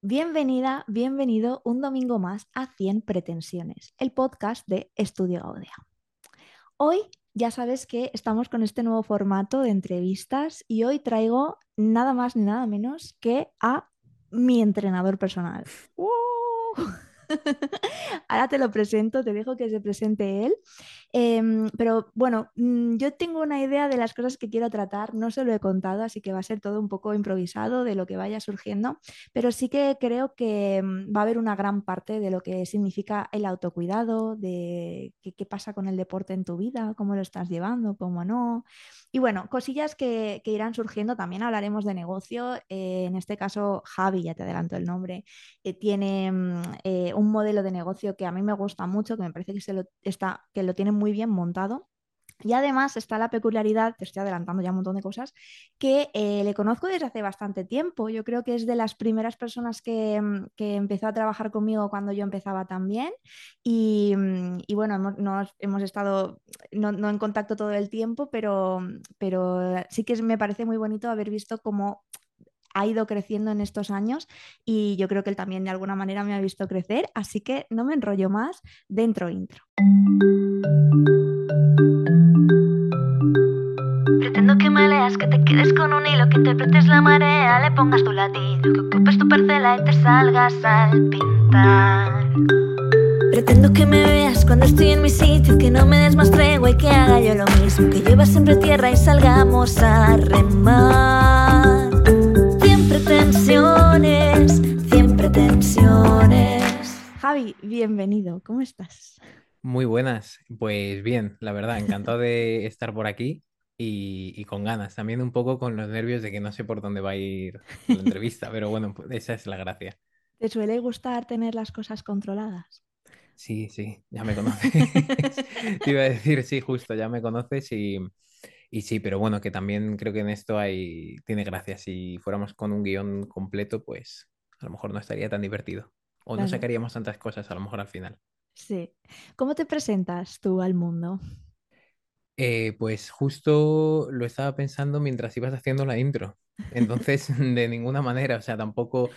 Bienvenida, bienvenido un domingo más a 100 Pretensiones, el podcast de Estudio Gaudea. Hoy ya sabes que estamos con este nuevo formato de entrevistas y hoy traigo nada más ni nada menos que a mi entrenador personal. Ahora te lo presento, te dejo que se presente él. Em, pero bueno, mm, yo tengo una idea de las cosas que quiero tratar, no se lo he contado, así que va a ser todo un poco improvisado de lo que vaya surgiendo, pero sí que creo que mm, va a haber una gran parte de lo que significa el autocuidado, de qué, pasa con el deporte en tu vida, cómo lo estás llevando, cómo no. Y bueno, cosillas que, que irán surgiendo, también hablaremos de negocio, eh, en este caso Javi, ya te adelanto el nombre, eh, tiene mm, eh, un modelo de negocio que a mí me gusta mucho, que me parece que, se lo, está, que lo tiene muy bien montado. Y además está la peculiaridad, te estoy adelantando ya un montón de cosas, que eh, le conozco desde hace bastante tiempo. Yo creo que es de las primeras personas que, mm, que empezó a trabajar conmigo cuando yo empezaba también. Y, mm, y bueno, hemos, nos, hemos estado no, no, en contacto todo el tiempo, pero, pero sí que me parece muy bonito haber visto cómo ha ido creciendo en estos años y yo creo que él también de alguna manera me ha visto crecer, así que no me enrollo más, dentro intro. Pretendo que me leas, que te quedes con un hilo, que interpretes la marea, le pongas tu latido, que ocupes tu parcela y te salgas al pintar. Pretendo que me veas cuando estoy en mi sitio, que no me des más tregua y que haga yo lo mismo, que llevas siempre tierra y salgamos a remar. Javi, bienvenido, ¿cómo estás? Muy buenas, pues bien, la verdad, encantado de estar por aquí y, y, con ganas, también un poco con los nervios de que no sé por dónde va a ir la entrevista, pero bueno, pues esa es la gracia. ¿Te suele gustar tener las cosas controladas? Sí, sí, ya me conoces. Te iba a decir, sí, justo, ya me conoces y, y sí, pero bueno, que también creo que en esto hay, tiene gracia. Si fuéramos con un guion completo, pues a lo mejor no estaría tan divertido. O claro. no sacaríamos tantas cosas a lo mejor al final. Sí. ¿Cómo te presentas tú al mundo? Eh, pues justo lo estaba pensando mientras ibas haciendo la intro. Entonces, de ninguna manera, o sea, tampoco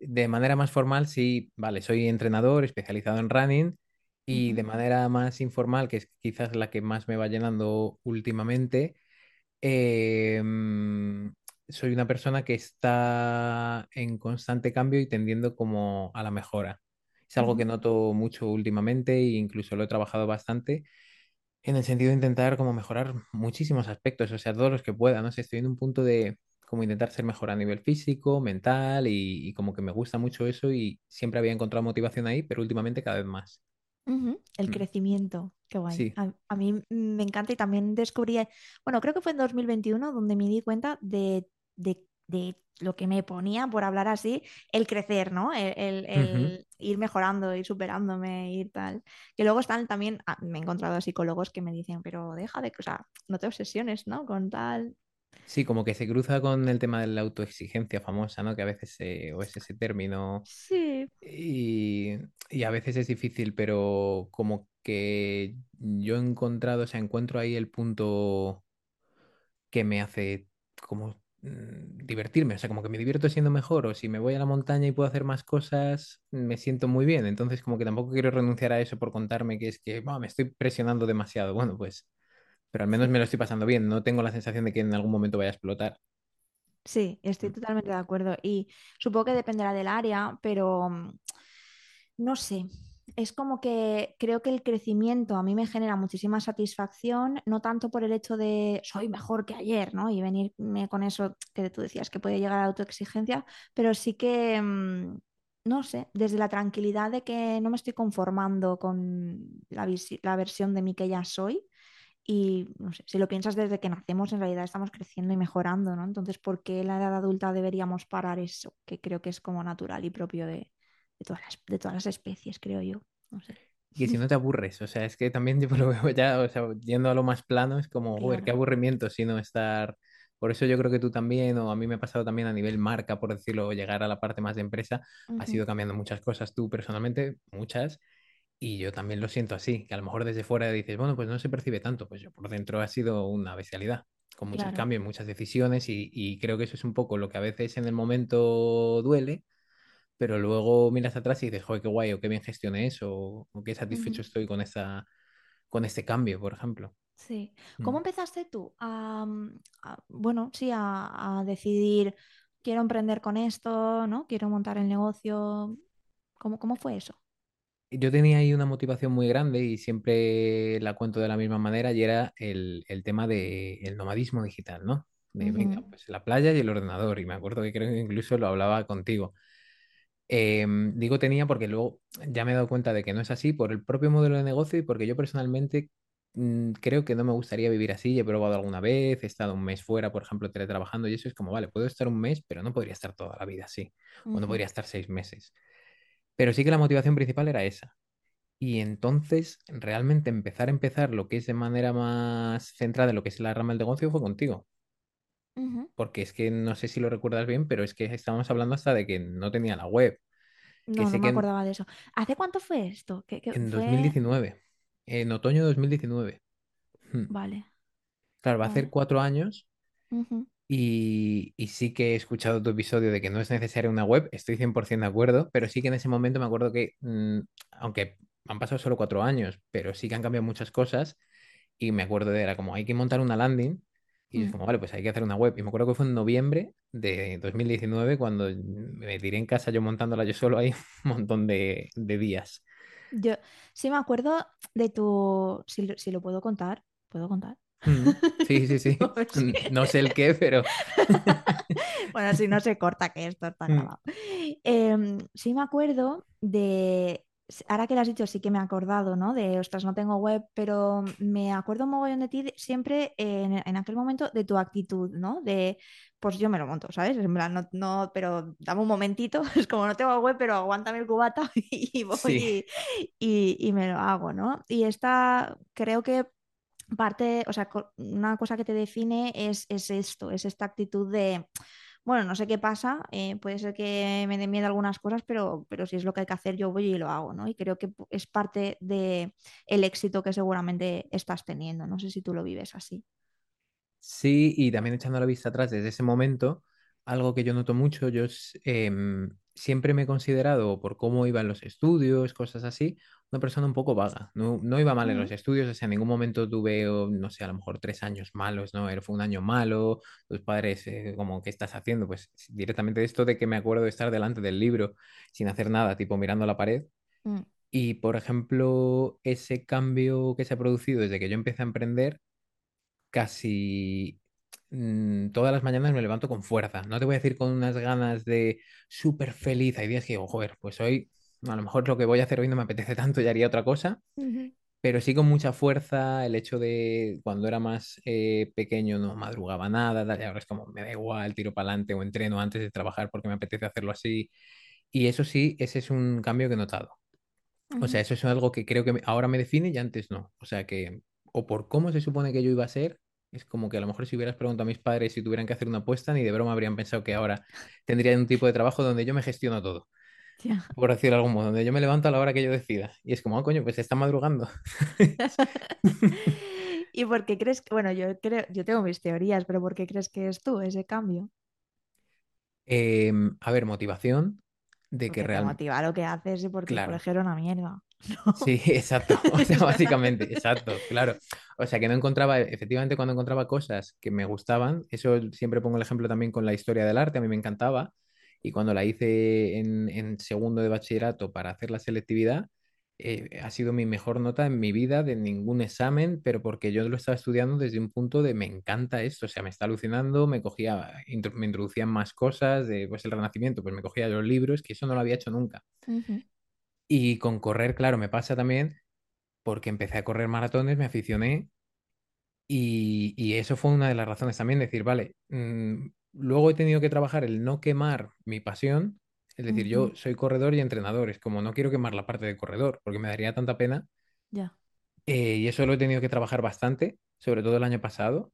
de manera más formal, sí, vale, soy entrenador especializado en running y de manera más informal, que es quizás la que más me va llenando últimamente, eh, soy una persona que está en constante cambio y tendiendo como a la mejora. Es algo que noto mucho últimamente e incluso lo he trabajado bastante en el sentido de intentar como mejorar muchísimos aspectos, o sea, todos los que pueda, no sé, estoy en un punto de como intentar ser mejor a nivel físico, mental y, y como que me gusta mucho eso y siempre había encontrado motivación ahí, pero últimamente cada vez más. Uh -huh. El mm. crecimiento, qué guay. Sí. A, a, mí me encanta y también descubrí, bueno, creo que fue en 2021 donde me di cuenta de, de, de lo que me ponía, por hablar así, el crecer, ¿no? El, el, el uh -huh. ir mejorando, ir superándome, ir tal. Que luego están también, ah, me he encontrado a psicólogos que me dicen, pero deja de, o sea, no te obsesiones, ¿no? Con tal. Sí, como que se cruza con el tema de la autoexigencia famosa, ¿no? Que a veces eh, o es ese término. Sí. Y, y, a veces es difícil, pero como que yo he encontrado, o sea, encuentro ahí el punto que me hace como divertirme, o sea, como que me divierto siendo mejor, o si me voy a la montaña y puedo hacer más cosas, me siento muy bien. Entonces, como que tampoco quiero renunciar a eso por contarme que es que oh, me estoy presionando demasiado. Bueno, pues pero al menos me lo estoy pasando bien, no tengo la sensación de que en algún momento vaya a explotar. Sí, estoy totalmente de acuerdo y supongo que dependerá del área, pero mm, no sé, es como que creo que el crecimiento a mí me genera muchísima satisfacción, no tanto por el hecho de soy mejor que ayer, ¿no? Y venirme con eso que tú decías que puede llegar a autoexigencia, pero sí que, mm, no sé, desde la tranquilidad de que no me estoy conformando con la, la versión de mí que ya soy, y no sé, si lo piensas desde que nacemos, en realidad estamos creciendo y mejorando, ¿no? Entonces, ¿por qué en la edad adulta deberíamos parar eso? Que creo que es como natural y propio de, de, todas, las, de todas las especies, creo yo. No sé. Y si no te aburres, o sea, es que también lo veo ya, o sea, yendo a lo más plano, es como, claro. qué aburrimiento, sino estar. Por eso yo creo que tú también, o a mí me ha pasado también a nivel marca, por decirlo, llegar a la parte más de empresa, uh -huh. has ido cambiando muchas cosas tú personalmente, muchas, y yo también lo siento así, que a lo mejor desde fuera dices, bueno, pues no se percibe tanto, pues yo por dentro ha sido una bestialidad, con muchos claro. cambios, muchas decisiones y, y, creo que eso es un poco lo que a veces en el momento duele, pero luego miras atrás y dices, joder, qué guay, o qué bien gestioné eso, o, o qué satisfecho estoy con esta, con este cambio, por ejemplo. Sí. Mm. ¿Cómo empezaste tú a, mm, a- bueno, sí, a, a decidir, quiero emprender con esto, ¿no? Quiero montar el negocio. ¿Cómo, cómo fue eso? Yo tenía ahí una motivación muy grande y siempre la cuento de la misma manera y era el, el tema del nomadismo digital, ¿no? De, venga, Ujú, pues la playa y el ordenador. Y me acuerdo que creo que incluso lo hablaba contigo. Em, digo tenía porque luego ya me he dado cuenta de que no es así por el propio modelo de negocio y porque yo personalmente mm, creo que no me gustaría vivir así. He probado alguna vez, he estado un mes fuera, por ejemplo, teletrabajando y eso es como, vale, puedo estar un mes, pero no podría estar toda la vida así. O no podría estar seis meses. Pero sí que la motivación principal era esa. Y entonces, realmente empezar a empezar lo que es de manera más centrada en lo que es la rama del negocio fue contigo. Porque es que no sé si lo recuerdas bien, pero es que estábamos hablando hasta de que no tenía la web. Que No, no sé me que en, acordaba de eso. ¿Hace cuánto fue esto? ¿Qué, qué en fue? 2019, en otoño de 2019. Hmm. Vale, Claro, va a hacer cuatro años y sí que he escuchado tu episodio de que no es necesaria una web, estoy 100% de acuerdo, pero sí que en ese momento me acuerdo que, mm, aunque han pasado solo cuatro años, pero sí que han cambiado muchas cosas Y me acuerdo de, era como, hay que montar una landing. Y yo es mm. como, vale, pues hay que hacer una web. Y me acuerdo que fue en noviembre de 2019 cuando me tiré en casa yo montándola yo solo ahí un montón de, de días. Yo sí me acuerdo de tu, si, lo- si lo puedo contar, ¿puedo contar? Mm, Sí, sí, sí. No sé el qué, pero... Bueno, si no se corta, que esto está Mm, grabado. Em, sí me acuerdo de, ahora que lo has dicho, sí que me he acordado, ¿no? De, ostras, no tengo web, pero me acuerdo un mogollón de ti siempre en, en aquel momento de tu actitud, ¿no? De, pues yo me lo monto, ¿sabes? En plan, no, no, pero dame un momentito, es como no tengo web, pero aguántame el cubata y voy Sí. y, y- y me lo hago, ¿no? Y esta creo que parte, o sea, una cosa que te define es, es esto, es esta actitud de, bueno, no sé qué pasa, eh, puede ser que me den miedo algunas cosas, pero, pero si es lo que hay que hacer, yo voy y lo hago, ¿no? Y creo que es parte de el éxito que seguramente estás teniendo. No sé si tú lo vives así. Sí, y también echando la vista atrás desde ese momento, algo que yo noto mucho, yo em, siempre me he considerado, por cómo iba en los estudios, cosas así, una persona un poco vaga. No, no iba mal en los estudios, o sea, en ningún momento tuve, o, no sé, a lo mejor tres años malos, ¿no? Era- Fue un año malo, tus padres, eh, como, ¿qué estás haciendo? Pues directamente esto de que me acuerdo de estar delante del libro sin hacer nada, tipo mirando la pared. mm, Y, por ejemplo, ese cambio que se ha producido desde que yo empecé a emprender casi mm, todas las mañanas me levanto con fuerza. No te voy a decir con unas ganas de súper feliz. Hay días que digo, joder, pues hoy a lo mejor lo que voy a hacer hoy no me apetece tanto y haría otra cosa. Pero sí con mucha fuerza el hecho de cuando era más eh, pequeño no madrugaba nada, tal, y ahora es como me da igual, tiro para adelante o entreno antes de trabajar porque me apetece hacerlo así. Y eso sí, ese es un cambio que he notado. O sea, eso es algo que creo que ahora me define y antes no. O sea que, o por cómo se supone que yo iba a ser, es como que a lo mejor si hubieras preguntado a mis padres si tuvieran que hacer una apuesta, ni de broma habrían pensado que ahora tendría un tipo de trabajo donde yo me gestiono todo, Ya. por decirlo de algún modo, donde yo me levanto a la hora que yo decida. Y es como, ah, coño, pues está madrugando. ¿Y por qué crees que, bueno, yo creo, yo tengo mis teorías, pero ¿por qué crees que es tú ese cambio? Em, a ver, motivación de que Porque te realmente, motiva lo que haces y porque el claro. colegio era una mierda. Sí, exacto. Básicamente, exacto, claro. O sea, que no encontraba, efectivamente, cuando encontraba cosas que me gustaban, eso siempre pongo el ejemplo también con la historia del arte, a mí me encantaba. Y cuando la hice en, en segundo de bachillerato para hacer la selectividad, eh, ha sido mi mejor nota en mi vida de ningún examen, pero porque yo lo estaba estudiando desde un punto de me encanta esto, o sea, me está alucinando, me cogía, me introducían más cosas, de pues el Renacimiento, pues me cogía los libros, que eso no lo había hecho nunca. Y con correr, claro, me pasa también porque empecé a correr maratones, me aficioné y, y eso fue una de las razones también, decir, vale, mm, luego he tenido que trabajar el no quemar mi pasión, es decir, yo soy corredor y entrenador, es como no quiero quemar la parte de corredor porque me daría tanta pena Ya. eh, y eso lo he tenido que trabajar bastante, sobre todo el año pasado.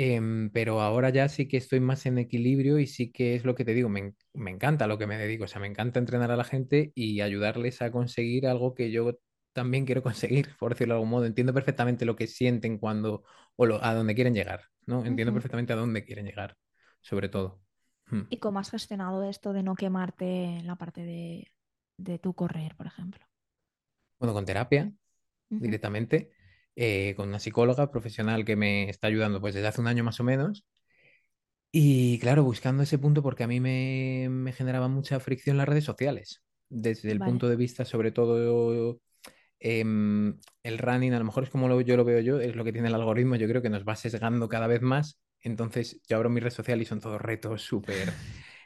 Em, pero ahora ya sí que estoy más en equilibrio y sí que es lo que te digo, me, me encanta lo que me dedico, o sea, me encanta entrenar a la gente y ayudarles a conseguir algo que yo también quiero conseguir, por decirlo de algún modo. Entiendo perfectamente lo que sienten cuando o lo- a dónde quieren llegar, ¿no? Entiendo perfectamente a dónde quieren llegar, sobre todo. Mm. ¿Y cómo has gestionado esto de no quemarte en la parte de, de tu correr, por ejemplo? Bueno, con terapia directamente, eh, con una psicóloga profesional que me está ayudando pues desde hace un año más o menos. Y claro, buscando ese punto porque a mí me, me generaba mucha fricción las redes sociales, desde el Vale, punto de vista sobre todo em, el running, a lo mejor es como lo- yo lo veo yo, es lo que tiene el algoritmo, yo creo que nos va sesgando cada vez más. Entonces yo abro mi red social y son todos retos súper,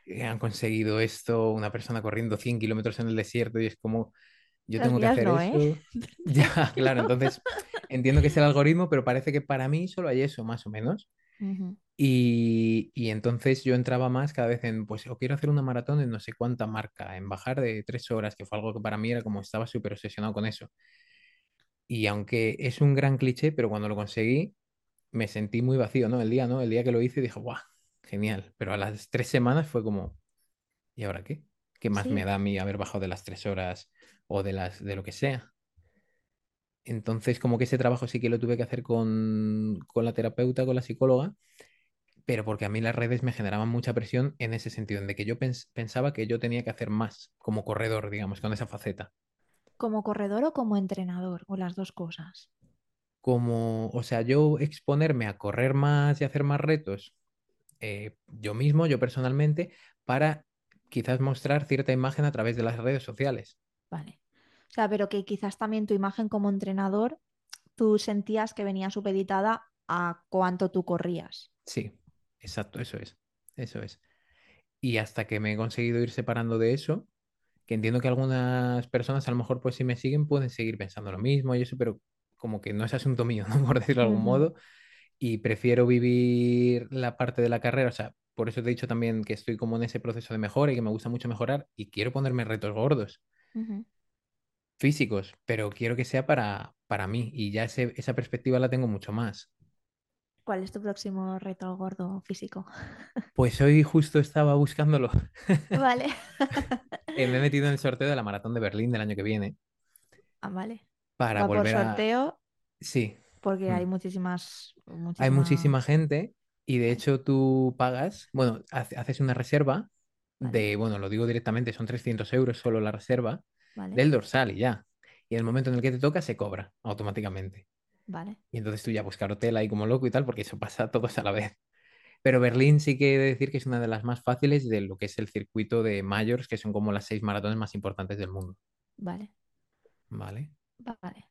eh, han conseguido esto, una persona corriendo 100 kilómetros en el desierto y es como, yo las tengo que hacer no, ¿eh? eso. Ya, claro, entonces entiendo que es el algoritmo, pero parece que para mí solo hay eso, más o menos. Y, y entonces yo entraba más cada vez en, pues, o quiero hacer una maratón en no sé cuánta marca, en bajar de tres horas, que fue algo que para mí era como estaba súper obsesionado con eso. Y aunque es un gran cliché, pero cuando lo conseguí, me sentí muy vacío, ¿no? El día, ¿no? El día que lo hice dije, ¡guau! Genial. Pero a las tres semanas fue como, ¿y ahora qué? ¿Qué más me da a mí haber bajado de las tres horas o de las, de lo que sea? Entonces, como que ese trabajo sí que lo tuve que hacer con, con la terapeuta, con la psicóloga pero porque a mí las redes me generaban mucha presión en ese sentido, en de que yo pens- pensaba que yo tenía que hacer más como corredor, digamos, con esa faceta. como corredor o como entrenador, o las dos cosas. Como, o sea, yo exponerme a correr más y hacer más retos, eh, yo mismo, yo personalmente, para quizás mostrar cierta imagen a través de las redes sociales. Vale. O sea, pero que quizás también tu imagen como entrenador, tú sentías que venía supeditada a cuánto tú corrías. Sí, exacto, eso es, eso es. Y hasta que me he conseguido ir separando de eso, que entiendo que algunas personas a lo mejor pues si me siguen pueden seguir pensando lo mismo y eso, pero como que no es asunto mío, ¿no? Por decirlo de algún modo, y prefiero vivir la parte de la carrera, o sea, por eso te he dicho también que estoy como en ese proceso de mejora y que me gusta mucho mejorar y quiero ponerme retos gordos, físicos, pero quiero que sea para, para mí y ya ese- esa perspectiva la tengo mucho más. ¿Cuál es tu próximo reto gordo físico? Pues hoy justo estaba buscándolo. Vale. Eh, me he metido en el sorteo de la maratón de Berlín del año que viene Ah, vale. para Va por volver a... sorteo Sí. porque Mm. hay muchísimas, Hay muchísima gente y de hecho tú pagas, bueno, hace- haces una reserva vale, de, bueno, lo digo directamente, son 300 euros solo la reserva vale, del dorsal y ya. Y en el momento en el que te toca se cobra automáticamente. vale. Y entonces tú ya buscar hotel ahí como loco y tal, porque eso pasa todos a la vez. Pero Berlín sí que he de decir que es una de las más fáciles de lo que es el circuito de Majors, que son como las seis maratones más importantes del mundo. Vale, ¿Vale? vale.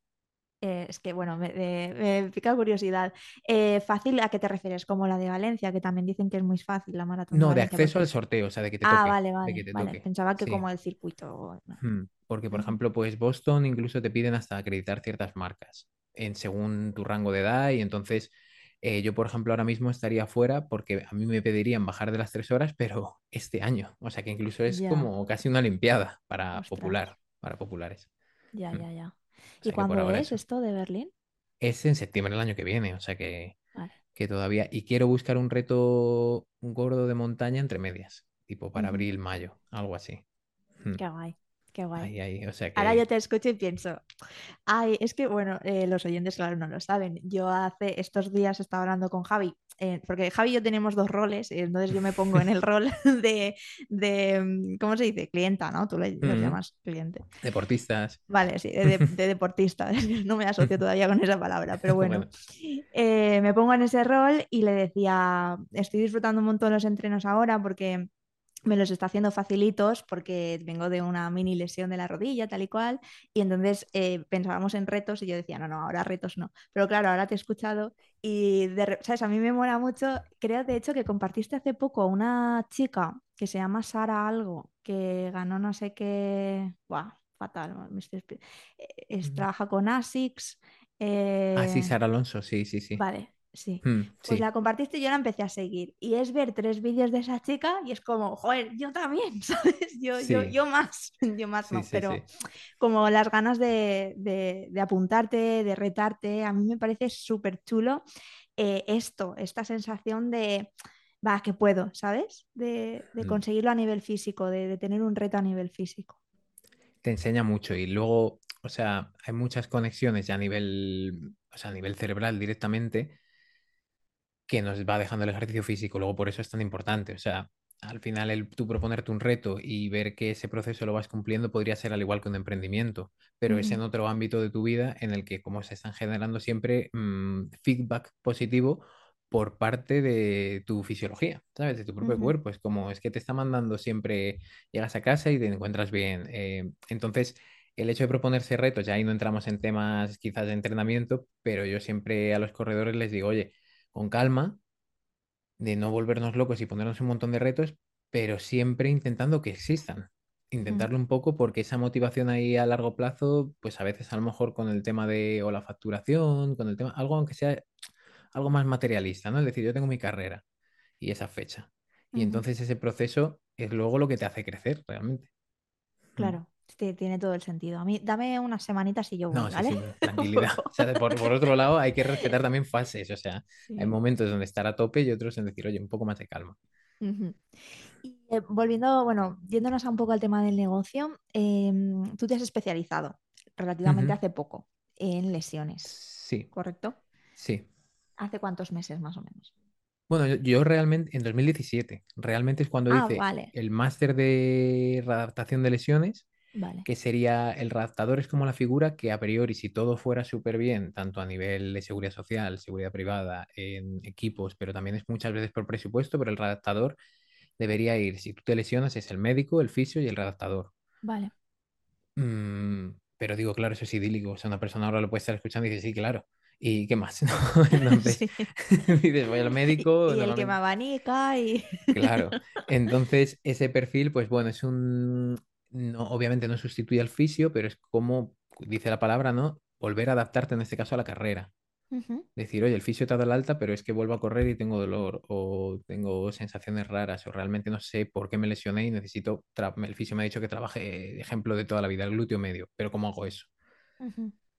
Eh, es que, bueno, me, me- me pica curiosidad. Eh, ¿fácil a qué te refieres? Como la de Valencia, que también dicen que es muy fácil la maratón No, de Valencia, acceso porque al sorteo, o sea, de que te Ah, toque, vale, de que vale, te vale. toque. Pensaba que Sí. como el circuito. Hmm, Porque, por ejemplo, pues Boston incluso te piden hasta acreditar ciertas marcas en según tu rango de edad y entonces eh, yo, por ejemplo, ahora mismo estaría fuera porque a mí me pedirían bajar de las tres horas, pero este año, o sea que incluso es como casi una olimpiada para ostras, popular, para populares. ya, Hmm, ya, ya. O ¿Y sea cuándo es eso. esto de Berlín? Es en septiembre del año que viene, o sea que, Vale. que todavía... Y quiero buscar un reto un gordo de montaña entre medias, tipo para abril, mayo, algo así. Hmm, Qué guay, qué guay. Ahí, ahí, o sea Ahora yo te escucho y pienso, ay, es que, bueno, eh, los oyentes, claro, no lo saben. Yo hace estos días estaba hablando con Javi, eh, porque Javi y yo tenemos dos roles, entonces yo me pongo en el rol de, de, mm, ¿cómo se dice? Clienta, ¿no? Tú Mm, llamas cliente. Deportistas. Vale, sí, de, de- de deportista, no me asocio todavía con esa palabra, pero bueno, Bueno. Eh, me pongo en ese rol y le decía, estoy disfrutando un montón los entrenos ahora porque me los está haciendo facilitos porque vengo de una mini lesión de la rodilla, tal y cual, y entonces eh, pensábamos en retos y yo decía, no, no, ahora retos no. Pero claro, ahora te he escuchado y, de ¿sabes? A mí me mola mucho, creo de hecho que compartiste hace poco una chica que se llama Sara algo, que ganó no sé qué, Buah, fatal, me estoy expli- eh, es, trabaja con ASICS. Ah, sí, eh, Sara Alonso, sí, sí, sí. Vale, sí. Mm, Pues la compartiste y yo la empecé a seguir. Y es ver tres vídeos de esa chica y es como, joder, yo también, ¿sabes? Yo, yo, sí, yo más, yo más sí, no, pero como las ganas de, de- de apuntarte, de retarte, a mí me parece súper chulo eh, esto, esta sensación de, va, que puedo, ¿sabes? De, de Mm. conseguirlo a nivel físico, de, de tener un reto a nivel físico. Te enseña mucho y luego, o sea, hay muchas conexiones ya a nivel, o sea, a nivel cerebral directamente que nos va dejando el ejercicio físico. Luego por eso es tan importante. O sea, al final el tú proponerte un reto y ver que ese proceso lo vas cumpliendo podría ser al igual que un emprendimiento, pero es en otro ámbito de tu vida en el que como se están generando siempre mm, feedback positivo por parte de tu fisiología, ¿sabes? De tu propio cuerpo. Es como es que te está mandando siempre, llegas a casa y te encuentras bien. eh, entonces, el hecho de proponerse retos, ya ahí no entramos en temas quizás de entrenamiento, pero yo siempre a los corredores les digo, oye, con calma de no volvernos locos y ponernos un montón de retos, pero siempre intentando que existan. Intentarlo un poco porque esa motivación ahí a largo plazo, pues a veces a lo mejor con el tema de o la facturación, con el tema, algo aunque sea algo más materialista, ¿no? Es decir, yo tengo mi carrera y esa fecha. Y entonces ese proceso es luego lo que te hace crecer realmente. Claro, sí, tiene todo el sentido. A mí, dame unas semanitas y yo voy, No, sí, ¿vale? sí, tranquilidad. O poco. sea, por, por otro lado, hay que respetar también fases. O sea, hay momentos donde estar a tope y otros en decir, oye, un poco más de calma. Y eh, volviendo, bueno, yéndonos a un poco al tema del negocio, em, tú te has especializado relativamente hace poco en lesiones, Sí, ¿correcto? sí. ¿Hace cuántos meses más o menos? Bueno, yo, yo realmente, en 2017, realmente es cuando Ah, hice vale, el máster de readaptación de lesiones, vale. que sería el redactador es como la figura que a priori, si todo fuera súper bien, tanto a nivel de seguridad social, seguridad privada, en equipos, pero también es muchas veces por presupuesto, pero el redactador debería ir, si tú te lesionas, es el médico, el fisio y el redactador. Vale. Mm, pero digo, claro, eso es idílico. O sea, una persona ahora lo puede estar escuchando y dice, sí, claro. ¿Y qué más? ¿no? Entonces, Sí. dices, voy al Y, médico, y el que me abanica y... Claro. Entonces, ese perfil, pues bueno, es un. No, obviamente no sustituye al fisio, pero es como dice la palabra, ¿no? Volver a adaptarte en este caso a la carrera. Decir, oye, el fisio te ha dado el alta, pero es que vuelvo a correr y tengo dolor, o tengo sensaciones raras, o realmente no sé por qué me lesioné y necesito. El fisio me ha dicho que trabaje, ejemplo de toda la vida, el glúteo medio, pero ¿cómo hago eso?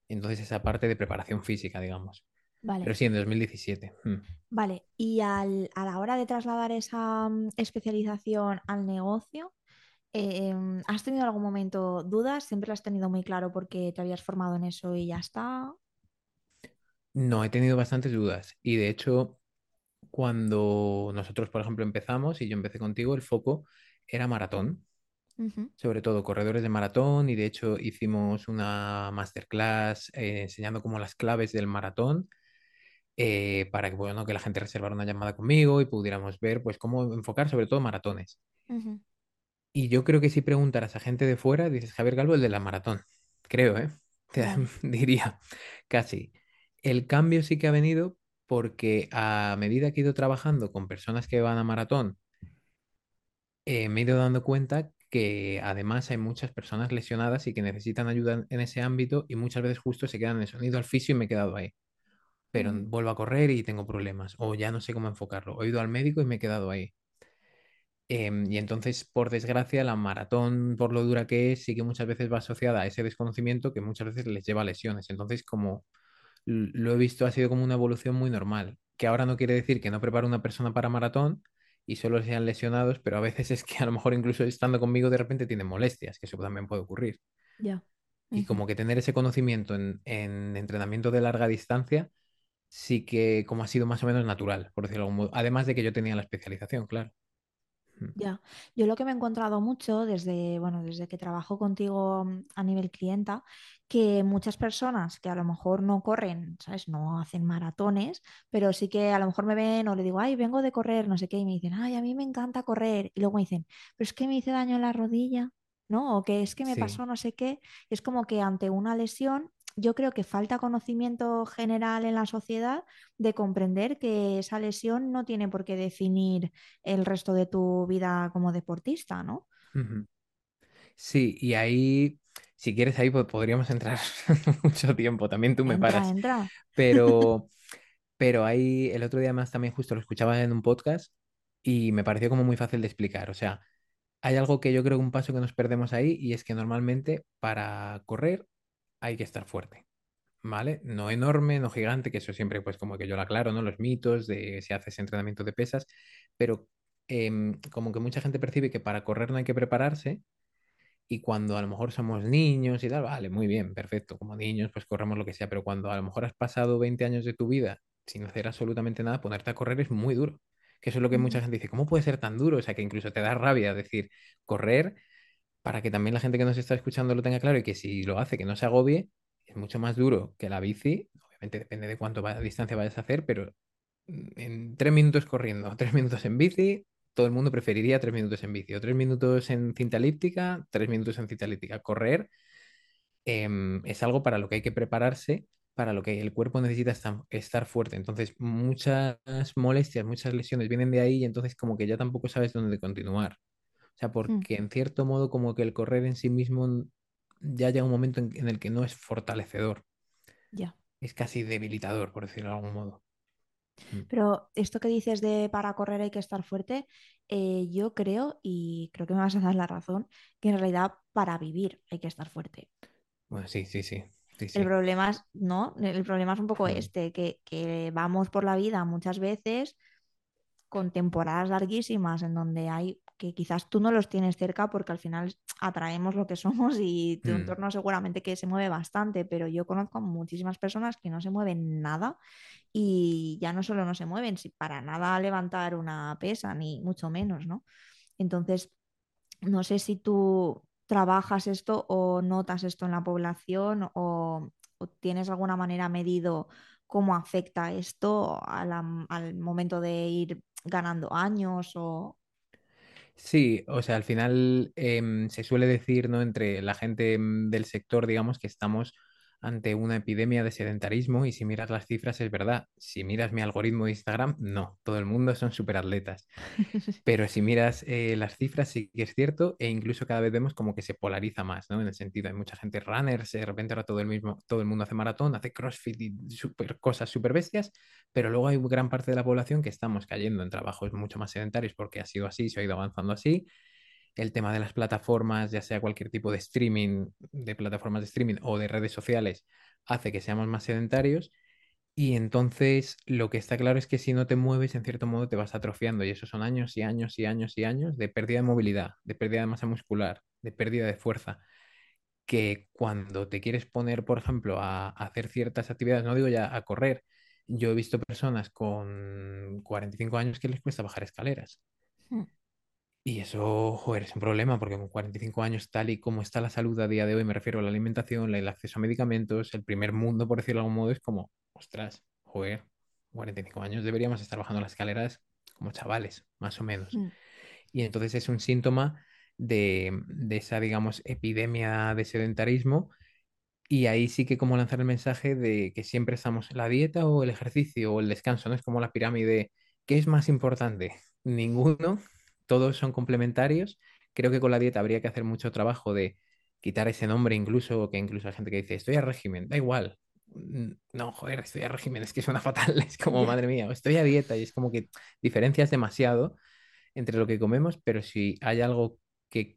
Entonces, esa parte de preparación física, digamos. Vale. Pero sí, en 2017. mm. Vale, y al- a la hora de trasladar esa mm, especialización al negocio, eh, em, ¿has tenido algún momento dudas? ¿Siempre lo has tenido muy claro porque te habías formado en eso y ya está? No, he tenido bastantes dudas. Y de hecho, cuando nosotros, por ejemplo, empezamos, y yo empecé contigo, el foco era maratón. Sobre todo corredores de maratón. Y de hecho, hicimos una masterclass eh, enseñando como las claves del maratón. eh, para que, bueno, que la gente reservara una llamada conmigo y pudiéramos ver pues cómo enfocar sobre todo maratones. ujú, Y yo creo que si preguntaras a gente de fuera, dices Javier Calvo, el de la maratón. Creo, ¿eh? Te diría casi. El cambio sí que ha venido porque a medida que he ido trabajando con personas que van a maratón, eh, me he ido dando cuenta que además hay muchas personas lesionadas y que necesitan ayuda en ese ámbito y muchas veces justo se quedan en eso. He ido al fisio y me he quedado ahí, pero vuelvo a correr y tengo problemas o ya no sé cómo enfocarlo. He ido al médico y me he quedado ahí. Em, y entonces, por desgracia, la maratón, por lo dura que es, sí que muchas veces va asociada a ese desconocimiento que muchas veces les lleva a lesiones. Entonces, como lo he visto, ha sido como una evolución muy normal, que ahora no quiere decir que no prepare una persona para maratón y solo sean lesionados, pero a veces es que a lo mejor incluso estando conmigo de repente tienen molestias, que eso también puede ocurrir. Ya. Y ujú. como que tener ese conocimiento en, en entrenamiento de larga distancia, sí que como ha sido más o menos natural, por decirlo de algún modo. Además de que yo tenía la especialización, claro. Ya, yo lo que me he encontrado mucho desde, bueno, desde que trabajo contigo mm, a nivel clienta, que muchas personas que a lo mejor no corren, ¿sabes? No hacen maratones, pero sí que a lo mejor me ven o le digo, ay, vengo de correr, no sé qué, y me dicen, ay, a mí me encanta correr. Y luego me dicen, pero es que me hice daño en la rodilla, ¿no? O que es que me Sí. pasó no sé qué. Y es como que ante una lesión, yo creo que falta conocimiento general en la sociedad de comprender que esa lesión no tiene por qué definir el resto de tu vida como deportista, ¿no? Sí, y ahí, si quieres, ahí po- podríamos entrar mucho tiempo, también tú me Entra, paras, entra. pero, pero ahí el otro día más también justo lo escuchaba en un podcast y me pareció como muy fácil de explicar. O sea, hay algo que yo creo que un paso que nos perdemos ahí y es que normalmente para correr hay que estar fuerte, ¿vale? No enorme, no gigante, que eso siempre pues como que yo lo aclaro, ¿no? Los mitos de si haces entrenamiento de pesas, pero em, como que mucha gente percibe que para correr no hay que prepararse y cuando a lo mejor somos niños y tal, vale, muy bien, perfecto. Como niños, pues corremos lo que sea. Pero cuando a lo mejor has pasado 20 años de tu vida sin hacer absolutamente nada, ponerte a correr es muy duro. Que eso es lo que mucha gente dice, ¿cómo puede ser tan duro? O sea, que incluso te da rabia decir, correr para que también la gente que nos está escuchando lo tenga claro y que si lo hace, que no se agobie, es mucho más duro que la bici. Obviamente depende de cuánto distancia vayas a hacer, pero mm, en tres minutos corriendo, tres minutos en bici, todo el mundo preferiría tres minutos en bici, o tres minutos en cinta elíptica, tres minutos en cinta elíptica. Correr em, es algo para lo que hay que prepararse, para lo que el cuerpo necesita estar fuerte. Entonces, muchas molestias, muchas lesiones vienen de ahí y entonces como que ya tampoco sabes dónde continuar. O sea, Mm, porque en cierto modo como que el correr en sí mismo ya llega un momento en, en el que no es fortalecedor, Ya. es casi debilitador, por decirlo de algún modo. Mm. Pero esto que dices de para correr hay que estar fuerte, eh, yo creo, y creo que me vas a dar la razón, que en realidad para vivir hay que estar fuerte. Bueno, sí, sí, sí, sí, El problema es, no, el problema es un poco Mm, este, que, que vamos por la vida muchas veces con temporadas larguísimas en donde hay que quizás tú no los tienes cerca porque al final atraemos lo que somos y tu mm, entorno seguramente que se mueve bastante, pero yo conozco muchísimas personas que no se mueven nada y ya no solo no se mueven, si para nada levantar una pesa, ni mucho menos, ¿no? Entonces, no sé si tú trabajas esto o notas esto en la población o, o tienes alguna manera medido cómo afecta esto la- al momento de ir ganando años o... Sí, o sea, al final em, se suele decir, ¿no? Entre la gente em, del sector, digamos, que estamos ante una epidemia de sedentarismo y si miras las cifras es verdad. Si miras mi algoritmo de Instagram, no, todo el mundo son superatletas. Pero si miras eh, las cifras, sí que es cierto, e incluso cada vez vemos como que se polariza más, ¿no? En el sentido, hay mucha gente runners, de repente ahora todo el mismo, todo el mundo hace maratón, hace CrossFit y super, cosas súper bestias, pero luego hay gran parte de la población que estamos cayendo en trabajos mucho más sedentarios porque ha sido así, se ha ido avanzando así. El tema de las plataformas, ya sea cualquier tipo de streaming, de plataformas de streaming o de redes sociales, hace que seamos más sedentarios. Y entonces lo que está claro es que si no te mueves, en cierto modo te vas atrofiando. Y eso son años y años y años y años de pérdida de movilidad, de pérdida de masa muscular, de pérdida de fuerza, que cuando te quieres poner, por ejemplo, a, hacer ciertas actividades, no digo ya a correr, yo he visto personas con 45 años que les cuesta bajar escaleras. Y eso, joder, es un problema porque con 45 años, tal y como está la salud a día de hoy, me refiero a la alimentación, el acceso a medicamentos, el primer mundo, por decirlo de algún modo, es como, ostras, joder, 45 años deberíamos estar bajando las escaleras como chavales, más o menos. mm, Y entonces es un síntoma de, de esa, digamos, epidemia de sedentarismo y ahí sí que como lanzar el mensaje de que siempre estamos la dieta o el ejercicio o el descanso, ¿no? Es como la pirámide. ¿Qué es más importante? Ninguno, todos son complementarios. Creo que con la dieta habría que hacer mucho trabajo de quitar ese nombre incluso, que incluso hay gente que dice, estoy a régimen, da igual. No, joder, estoy a régimen, es que suena fatal, es como, madre mía, estoy a dieta y es como que diferencias demasiado entre lo que comemos, pero si hay algo que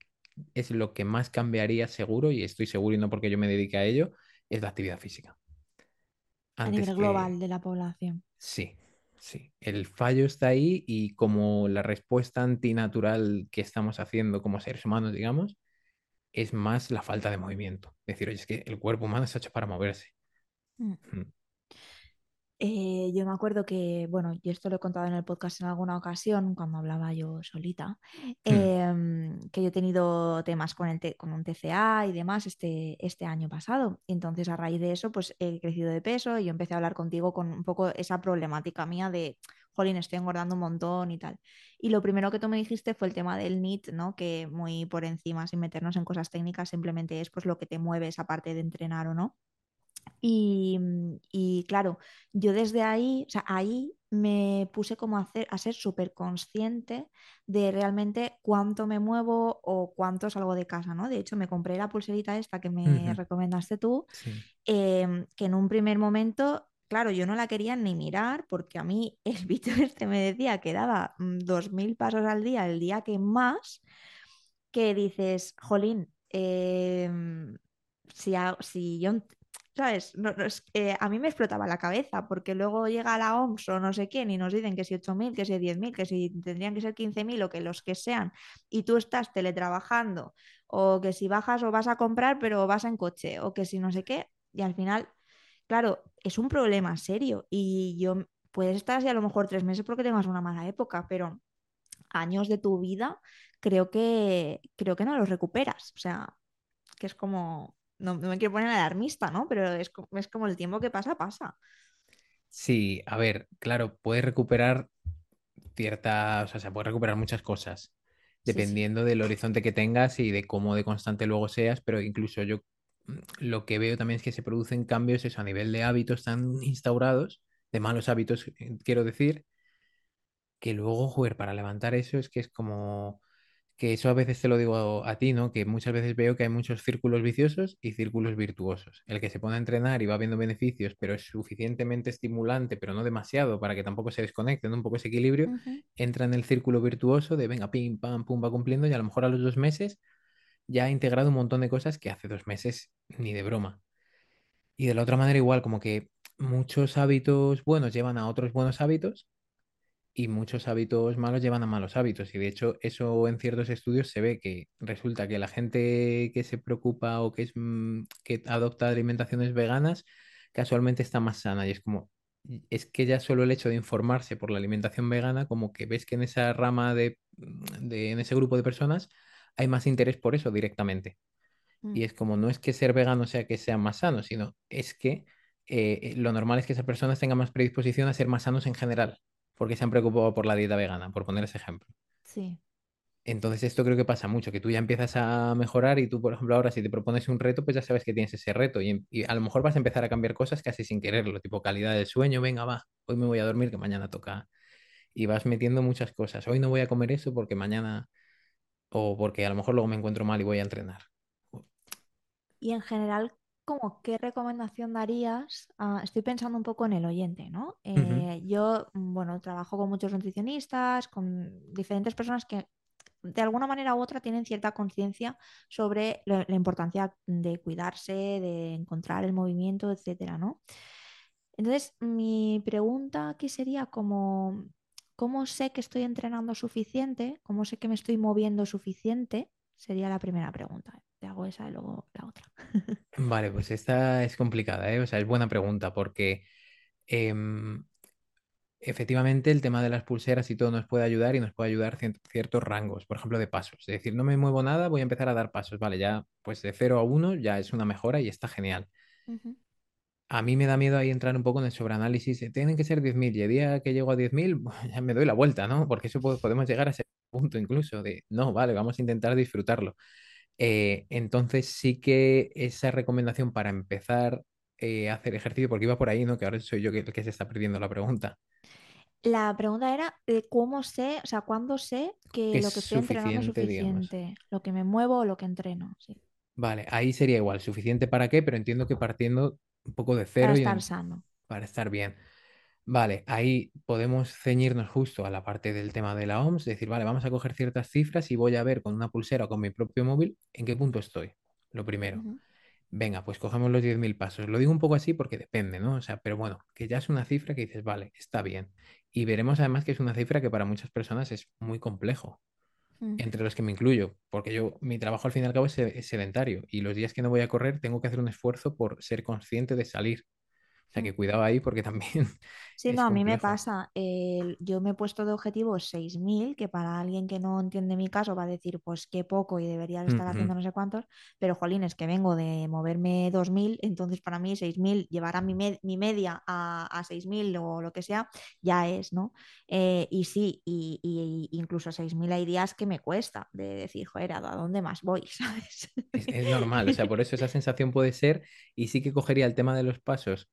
es lo que más cambiaría seguro, y estoy seguro y no porque yo me dedique a ello, es la actividad física. A Antes nivel global que de la población. sí, sí. El fallo está ahí y como la respuesta antinatural que estamos haciendo como seres humanos, digamos, es más la falta de movimiento. Decir, oye, es que el cuerpo humano está hecho para moverse. Mm. Eh, yo me acuerdo que, bueno, y esto lo he contado en el podcast en alguna ocasión, cuando hablaba yo solita, mm, em, que yo he tenido temas con, el te- con un TCA y demás este, este año pasado. Entonces, a raíz de eso, pues he crecido de peso y yo empecé a hablar contigo con un poco esa problemática mía de, jolín, estoy engordando un montón y tal. Y lo primero que tú me dijiste fue el tema del NEAT, ¿no? Que muy por encima, sin meternos en cosas técnicas, simplemente es pues lo que te mueve esa parte de entrenar o no. Y, y claro, yo desde ahí, o sea, ahí me puse como a, hacer, a ser súper consciente de realmente cuánto me muevo o cuánto salgo de casa, ¿no? De hecho, me compré la pulserita esta que me recomendaste tú, Sí. em, que en un primer momento, claro, yo no la quería ni mirar porque a mí el bicho este me decía que daba mm, 2.000 pasos al día, el día que más, que dices, jolín, em, si, si yo, ¿sabes? No, es- eh, a mí me explotaba la cabeza porque luego llega la OMS o no sé quién y nos dicen que si 8.000, que si 10.000, que si tendrían que ser 15.000 o que los que sean y tú estás teletrabajando o que si bajas o vas a comprar pero vas en coche o que si no sé qué y al final, claro, es un problema serio y yo puedes estar así a lo mejor tres meses porque tengas una mala época, pero años de tu vida creo que, creo que no los recuperas. O sea, que es como, no, no me quiero poner alarmista, ¿no? Pero es, es como el tiempo que pasa, pasa. Sí, a ver, claro, puedes recuperar ciertas, o sea, puedes recuperar muchas cosas, Sí, sí. dependiendo del horizonte que tengas y de cómo de constante luego seas, pero incluso yo mm, lo que veo también es que se producen cambios eso, a nivel de hábitos tan instaurados, de malos hábitos, eh, quiero decir, que luego, joder, para levantar eso es que es como que eso a veces te lo digo a, a ti, ¿no? Que muchas veces veo que hay muchos círculos viciosos y círculos virtuosos. El que se pone a entrenar y va viendo beneficios, pero es suficientemente estimulante, pero no demasiado para que tampoco se desconecten, un poco ese equilibrio, entra en el círculo virtuoso de venga, pim, pam, pum, va cumpliendo y a lo mejor a los dos meses ya ha integrado un montón de cosas que hace dos meses ni de broma. Y de la otra manera igual, como que muchos hábitos buenos llevan a otros buenos hábitos y muchos hábitos malos llevan a malos hábitos. Y de hecho, eso en ciertos estudios se ve que resulta que la gente que se preocupa o que es mm, que adopta alimentaciones veganas casualmente está más sana. Y es como, es que ya solo el hecho de informarse por la alimentación vegana, como que ves que en esa rama de, mm, de en ese grupo de personas hay más interés por eso directamente. mm, Y es como, no es que ser vegano sea que sean más sanos, sino es que eh, eh, lo normal es que esas personas tengan más predisposición a ser más sanos en general, porque se han preocupado por la dieta vegana, por poner ese ejemplo. Sí. Entonces esto creo que pasa mucho, que tú ya empiezas a mejorar y tú, por ejemplo, ahora si te propones un reto, pues ya sabes que tienes ese reto y, y a lo mejor vas a empezar a cambiar cosas casi sin quererlo, tipo calidad del sueño, venga, va, hoy me voy a dormir que mañana toca. Y vas metiendo muchas cosas. Hoy no voy a comer eso porque mañana, o porque a lo mejor luego me encuentro mal y voy a entrenar. Y en general, como qué recomendación darías? Ah, estoy pensando un poco en el oyente, ¿no? Eh, yo, mm, bueno, trabajo con muchos nutricionistas, con diferentes personas que de alguna manera u otra tienen cierta conciencia sobre la, la importancia de cuidarse, de encontrar el movimiento, etcétera, ¿no? Entonces, mi pregunta aquí sería como, ¿cómo sé que estoy entrenando suficiente? ¿Cómo sé que me estoy moviendo suficiente? Sería la primera pregunta. Te hago esa y luego la otra. Vale, pues esta es complicada, ¿eh? O sea, es buena pregunta porque em, efectivamente el tema de las pulseras y todo nos puede ayudar y nos puede ayudar ciertos rangos, por ejemplo, de pasos. Es decir, no me muevo nada, voy a empezar a dar pasos. Vale, ya pues de cero a uno ya es una mejora y está genial. A mí me da miedo ahí entrar un poco en el sobreanálisis. Tienen que ser 10.000 y el día que llego a 10.000 ya me doy la vuelta, ¿no? Porque eso po- podemos llegar a ese punto incluso de, no, vale, vamos a intentar disfrutarlo. Eh, entonces sí que esa recomendación para empezar eh, a hacer ejercicio, porque iba por ahí, ¿no? Que ahora soy yo el que se está perdiendo la pregunta, La pregunta era de cómo sé, o sea, cuándo sé que lo que estoy entrenando es suficiente, digamos. lo que me muevo o lo que entreno, sí, Vale, ahí sería igual, suficiente para qué, pero entiendo que partiendo un poco de para cero y estar en- sano. para estar bien. Vale, ahí podemos ceñirnos justo a la parte del tema de la OMS, decir, vale, vamos a coger ciertas cifras y voy a ver con una pulsera o con mi propio móvil en qué punto estoy. Lo primero. Venga, pues cogemos los 10.000 pasos. Lo digo un poco así porque depende, ¿no? O sea, pero bueno, que ya es una cifra que dices, vale, está bien. Y veremos además que es una cifra que para muchas personas es muy complejo, entre los que me incluyo, porque yo, mi trabajo al fin y al cabo es sedentario y los días que no voy a correr tengo que hacer un esfuerzo por ser consciente de salir. O sea, que cuidado ahí porque también Sí, no, a mí me pasa. yo me he puesto de objetivo 6.000, que para alguien que no entiende mi caso va a decir, pues qué poco y deberías estar haciendo no sé cuántos, pero jolín, es que vengo de moverme 2.000, entonces para mí 6.000, llevar a mi, me- mi media a, a 6.000 o lo que sea, ya es, ¿no? Eh, y sí, y, y- incluso 6.000 hay días que me cuesta de decir, joder, ¿a dónde más voy? ¿Sabes? Es, es normal, o sea, por eso esa sensación puede ser y sí que cogería el tema de los pasos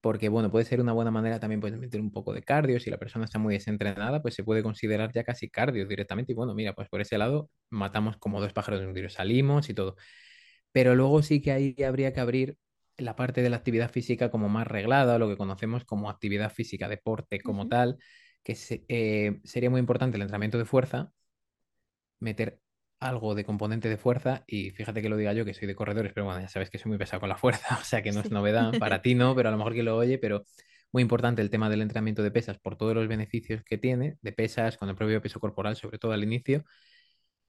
porque bueno, puede ser una buena manera también pues, meter un poco de cardio, si la persona está muy desentrenada, pues se puede considerar ya casi cardio directamente y bueno, mira, pues por ese lado matamos como dos pájaros de un tiro, salimos y todo. Pero luego sí que ahí habría que abrir la parte de la actividad física como más reglada, lo que conocemos como actividad física, deporte como tal, que se- eh, sería muy importante el entrenamiento de fuerza, meter algo de componente de fuerza y fíjate que lo diga yo que soy de corredores, pero bueno, ya sabes que soy muy pesado con la fuerza, o sea que no es novedad, para ti no, pero a lo mejor que lo oye, pero muy importante el tema del entrenamiento de pesas por todos los beneficios que tiene, de pesas, con el propio peso corporal, sobre todo al inicio,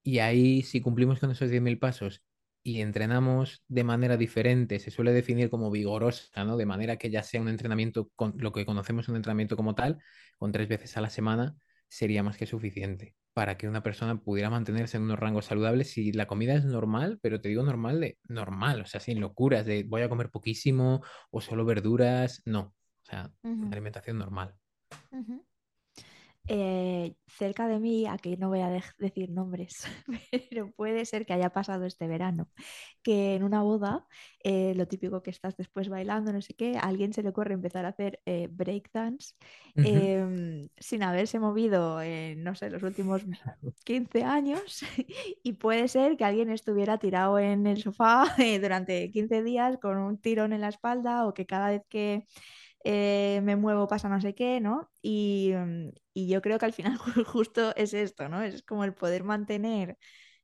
y ahí si cumplimos con esos 10.000 pasos y entrenamos de manera diferente, se suele definir como vigorosa, ¿no? De manera que ya sea un entrenamiento, con lo que conocemos un entrenamiento como tal, con tres veces a la semana, sería más que suficiente para que una persona pudiera mantenerse en unos rangos saludables si la comida es normal, pero te digo normal de normal, o sea, sin locuras de voy a comer poquísimo o solo verduras, no, o sea, una alimentación normal. Eh, cerca de mí, aquí no voy a decir nombres, pero puede ser que haya pasado este verano, que en una boda, eh, lo típico que estás después bailando, no sé qué, a alguien se le ocurre empezar a hacer eh, breakdance em, sin haberse movido en, no sé, los últimos 15 años y puede ser que alguien estuviera tirado en el sofá eh, durante 15 días con un tirón en la espalda o que cada vez que eh, me muevo, pasa no sé qué, ¿no? Y, mm, y yo creo que al final ju- justo es esto, ¿no? Es como el poder mantener,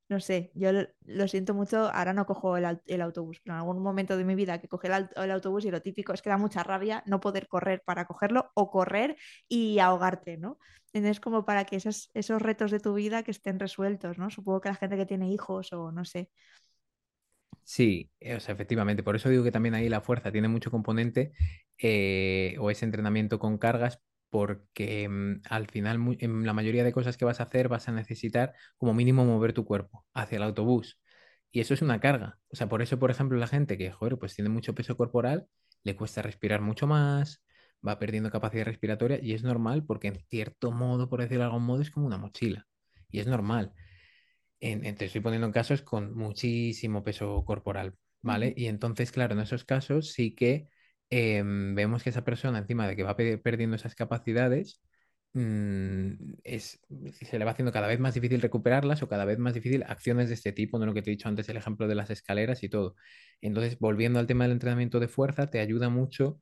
no sé, yo lo, siento mucho, ahora no cojo el, el autobús, pero en algún momento de mi vida que coge el, el autobús y lo típico es que da mucha rabia no poder correr para cogerlo o correr y ahogarte, ¿no? Entonces, como para que esos, esos retos de tu vida que estén resueltos, ¿no? Supongo que la gente que tiene hijos o no sé. Sí, eh, o sea, efectivamente. Por eso digo que también ahí la fuerza tiene mucho componente eh, o ese entrenamiento con cargas, porque mm, al final en la mayoría de cosas que vas a hacer vas a necesitar como mínimo mover tu cuerpo hacia el autobús. Y eso es una carga. O sea, por eso, por ejemplo, la gente que, joder, pues tiene mucho peso corporal, le cuesta respirar mucho más, va perdiendo capacidad respiratoria y es normal porque en cierto modo, por decirlo de algún modo, es como una mochila. Y es normal en, en- te estoy poniendo casos con muchísimo peso corporal, ¿vale? Y entonces, claro, en esos casos sí que em, vemos que esa persona, encima de que va pe- perdiendo esas capacidades, mm, es, se le va haciendo cada vez más difícil recuperarlas o cada vez más difícil acciones de este tipo, ¿no? Lo que te he dicho antes, el ejemplo de las escaleras y todo. Entonces, volviendo al tema del entrenamiento de fuerza, te ayuda mucho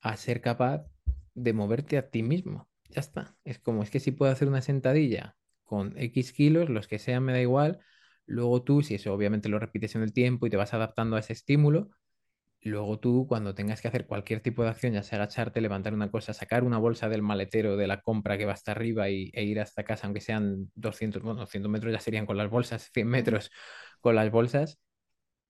a ser capaz de moverte a ti mismo. Ya está. Es como, es que si puedo hacer una sentadilla con X kilos, los que sean, me da igual. Luego tú, si eso obviamente lo repites en el tiempo y te vas adaptando a ese estímulo, luego tú cuando tengas que hacer cualquier tipo de acción, ya sea agacharte, levantar una cosa, sacar una bolsa del maletero de la compra que va hasta arriba y, e ir hasta casa, aunque sean 200, bueno, 200 metros ya serían con las bolsas, 100 ujú. metros con las bolsas,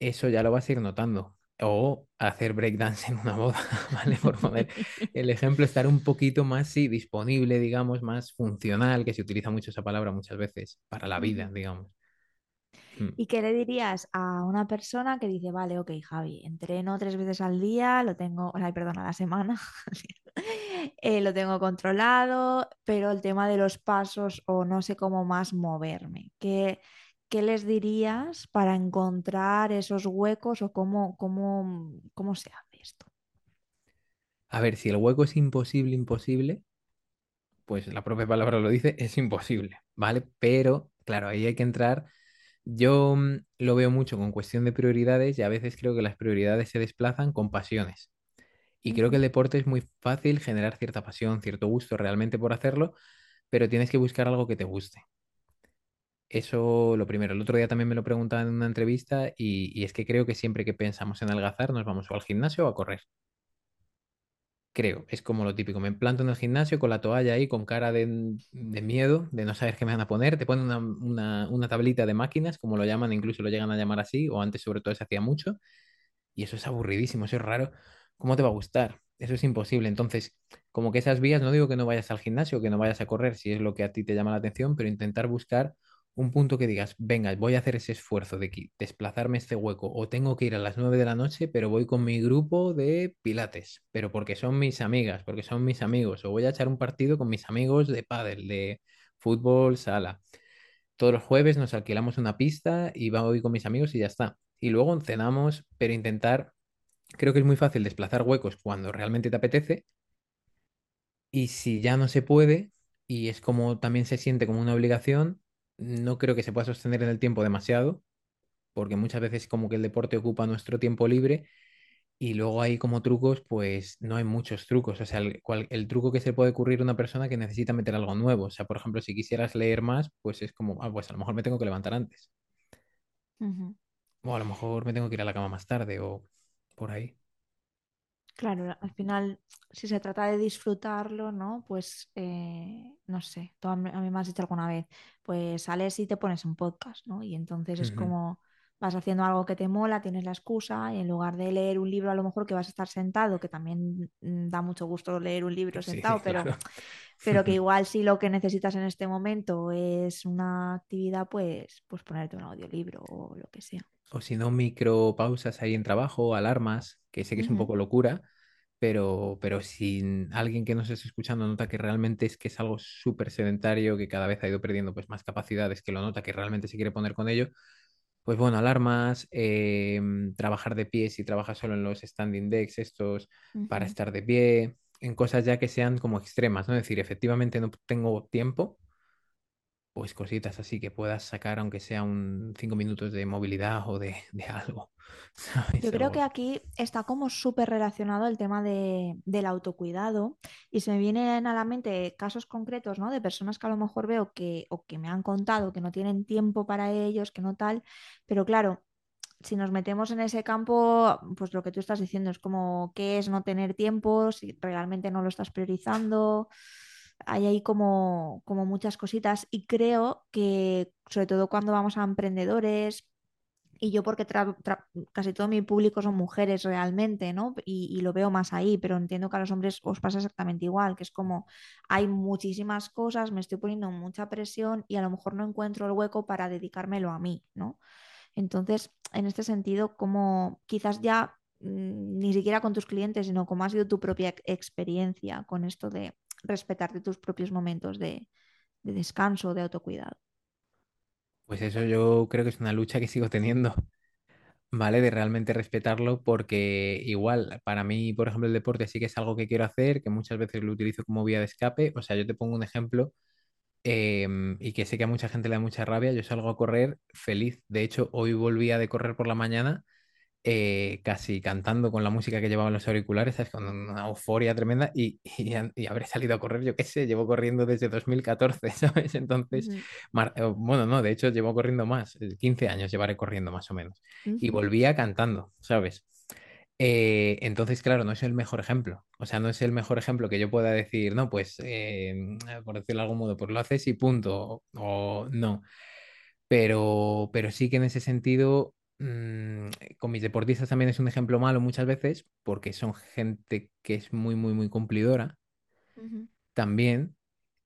eso ya lo vas a ir notando. O hacer breakdance en una boda, ¿vale? Por poner el ejemplo, estar un poquito más, sí, disponible, digamos, más funcional, que se utiliza mucho esa palabra muchas veces, para la vida, digamos. Mm. ¿Y qué le dirías a una persona que dice, vale, ok, Javi, entreno tres veces al día, lo tengo, sea, perdón, a la semana, eh, lo tengo controlado, pero el tema de los pasos o no sé cómo más moverme, ¿qué, qué les dirías para encontrar esos huecos o cómo, cómo, cómo se hace esto? A ver, si el hueco es imposible, imposible, pues la propia palabra lo dice, es imposible, ¿vale? Pero, claro, ahí hay que entrar. Yo mm, lo veo mucho con cuestión de prioridades y a veces creo que las prioridades se desplazan con pasiones. Y creo que el deporte es muy fácil generar cierta pasión, cierto gusto realmente por hacerlo, pero tienes que buscar algo que te guste. Eso lo primero. El otro día también me lo preguntaban en una entrevista y, y es que creo que siempre que pensamos en adelgazar nos vamos o al gimnasio o a correr. Creo, es como lo típico. Me planto en el gimnasio con la toalla ahí, con cara de, de miedo, de no saber qué me van a poner. Te ponen una, una, una tablita de máquinas, como lo llaman, incluso lo llegan a llamar así, o antes sobre todo se hacía mucho. Y eso es aburridísimo, eso es raro. ¿Cómo te va a gustar? Eso es imposible. Entonces, como que esas vías, no digo que no vayas al gimnasio, que no vayas a correr si es lo que a ti te llama la atención, pero intentar buscar un punto que digas, venga, voy a hacer ese esfuerzo de desplazarme este hueco, o tengo que ir a las 9 de la noche, pero voy con mi grupo de pilates, pero porque son mis amigas, porque son mis amigos, o voy a echar un partido con mis amigos de pádel, de fútbol, sala. Todos los jueves nos alquilamos una pista y voy con mis amigos y ya está. Y luego cenamos, pero intentar, creo que es muy fácil desplazar huecos cuando realmente te apetece y si ya no se puede y es como también se siente como una obligación, no creo que se pueda sostener en el tiempo demasiado, porque muchas veces como que el deporte ocupa nuestro tiempo libre y luego hay como trucos, pues no hay muchos trucos. O sea, el, cual- el truco que se puede ocurrir a una persona que necesita meter algo nuevo. O sea, por ejemplo, si quisieras leer más, pues es como, ah, pues a lo mejor me tengo que levantar antes. O a lo mejor me tengo que ir a la cama más tarde o por ahí. Claro, al final, si se trata de disfrutarlo, ¿no? Pues, eh, no sé, tú a mí, a mí me has dicho alguna vez, pues sales y te pones un podcast, ¿no? Y entonces es como, vas haciendo algo que te mola, tienes la excusa, y en lugar de leer un libro a lo mejor que vas a estar sentado, que también mm, da mucho gusto leer un libro Sí, sentado, pero, claro. pero que igual si lo que necesitas en este momento es una actividad, pues, pues ponerte un audiolibro o lo que sea. O si no, micropausas ahí en trabajo, alarmas, que sé que es un poco locura, pero, pero si alguien que nos esté escuchando nota que realmente es que es algo súper sedentario, que cada vez ha ido perdiendo pues más capacidades, que lo nota que realmente se quiere poner con ello, pues bueno, alarmas, em, trabajar de pie si trabajas solo en los standing decks estos para estar de pie, en cosas ya que sean como extremas, ¿no? Es decir, efectivamente no tengo tiempo pues cositas así que puedas sacar, aunque sea un cinco minutos de movilidad o de, de algo, Yo creo que aquí está como súper relacionado el tema de, del autocuidado y se me vienen a la mente casos concretos, ¿no? De personas que a lo mejor veo que o que me han contado que no tienen tiempo para ellos, que no tal, pero claro, si nos metemos en ese campo, pues lo que tú estás diciendo es como qué es no tener tiempo, si realmente no lo estás priorizando. Hay ahí como, como muchas cositas y creo que sobre todo cuando vamos a emprendedores y yo porque casi todo mi público son mujeres realmente, ¿no? Y, lo veo más ahí, pero entiendo que a los hombres os pasa exactamente igual, que es como hay muchísimas cosas, me estoy poniendo mucha presión y a lo mejor no encuentro el hueco para dedicármelo a mí, ¿no? Entonces, en este sentido, como quizás ya mm, ni siquiera con tus clientes, sino como ha sido tu propia ex- experiencia con esto de respetarte tus propios momentos de, de descanso, de autocuidado. Pues eso yo creo que es una lucha que sigo teniendo, ¿vale? De realmente respetarlo porque igual, para mí, por ejemplo, el deporte sí que es algo que quiero hacer, que muchas veces lo utilizo como vía de escape. O sea, yo te pongo un ejemplo em, y que sé que a mucha gente le da mucha rabia. Yo salgo a correr feliz. De hecho, hoy volvía de correr por la mañana eh, casi cantando con la música que llevaba en los auriculares, ¿sabes? Con una euforia tremenda y, y, habré salido a correr, yo qué sé, llevo corriendo desde 2014, ¿sabes? Entonces, mar- eh, bueno, no, de hecho llevo corriendo más, eh, 15 años llevaré corriendo más o menos. Y volvía cantando, ¿sabes? Eh, entonces, claro, no es el mejor ejemplo. O sea, no es el mejor ejemplo que yo pueda decir, no, pues, eh, por decirlo de algún modo, pues lo haces y punto. O, o no. Pero, pero sí que en ese sentido, mm, con mis deportistas también es un ejemplo malo muchas veces, porque son gente que es muy, muy, muy cumplidora también.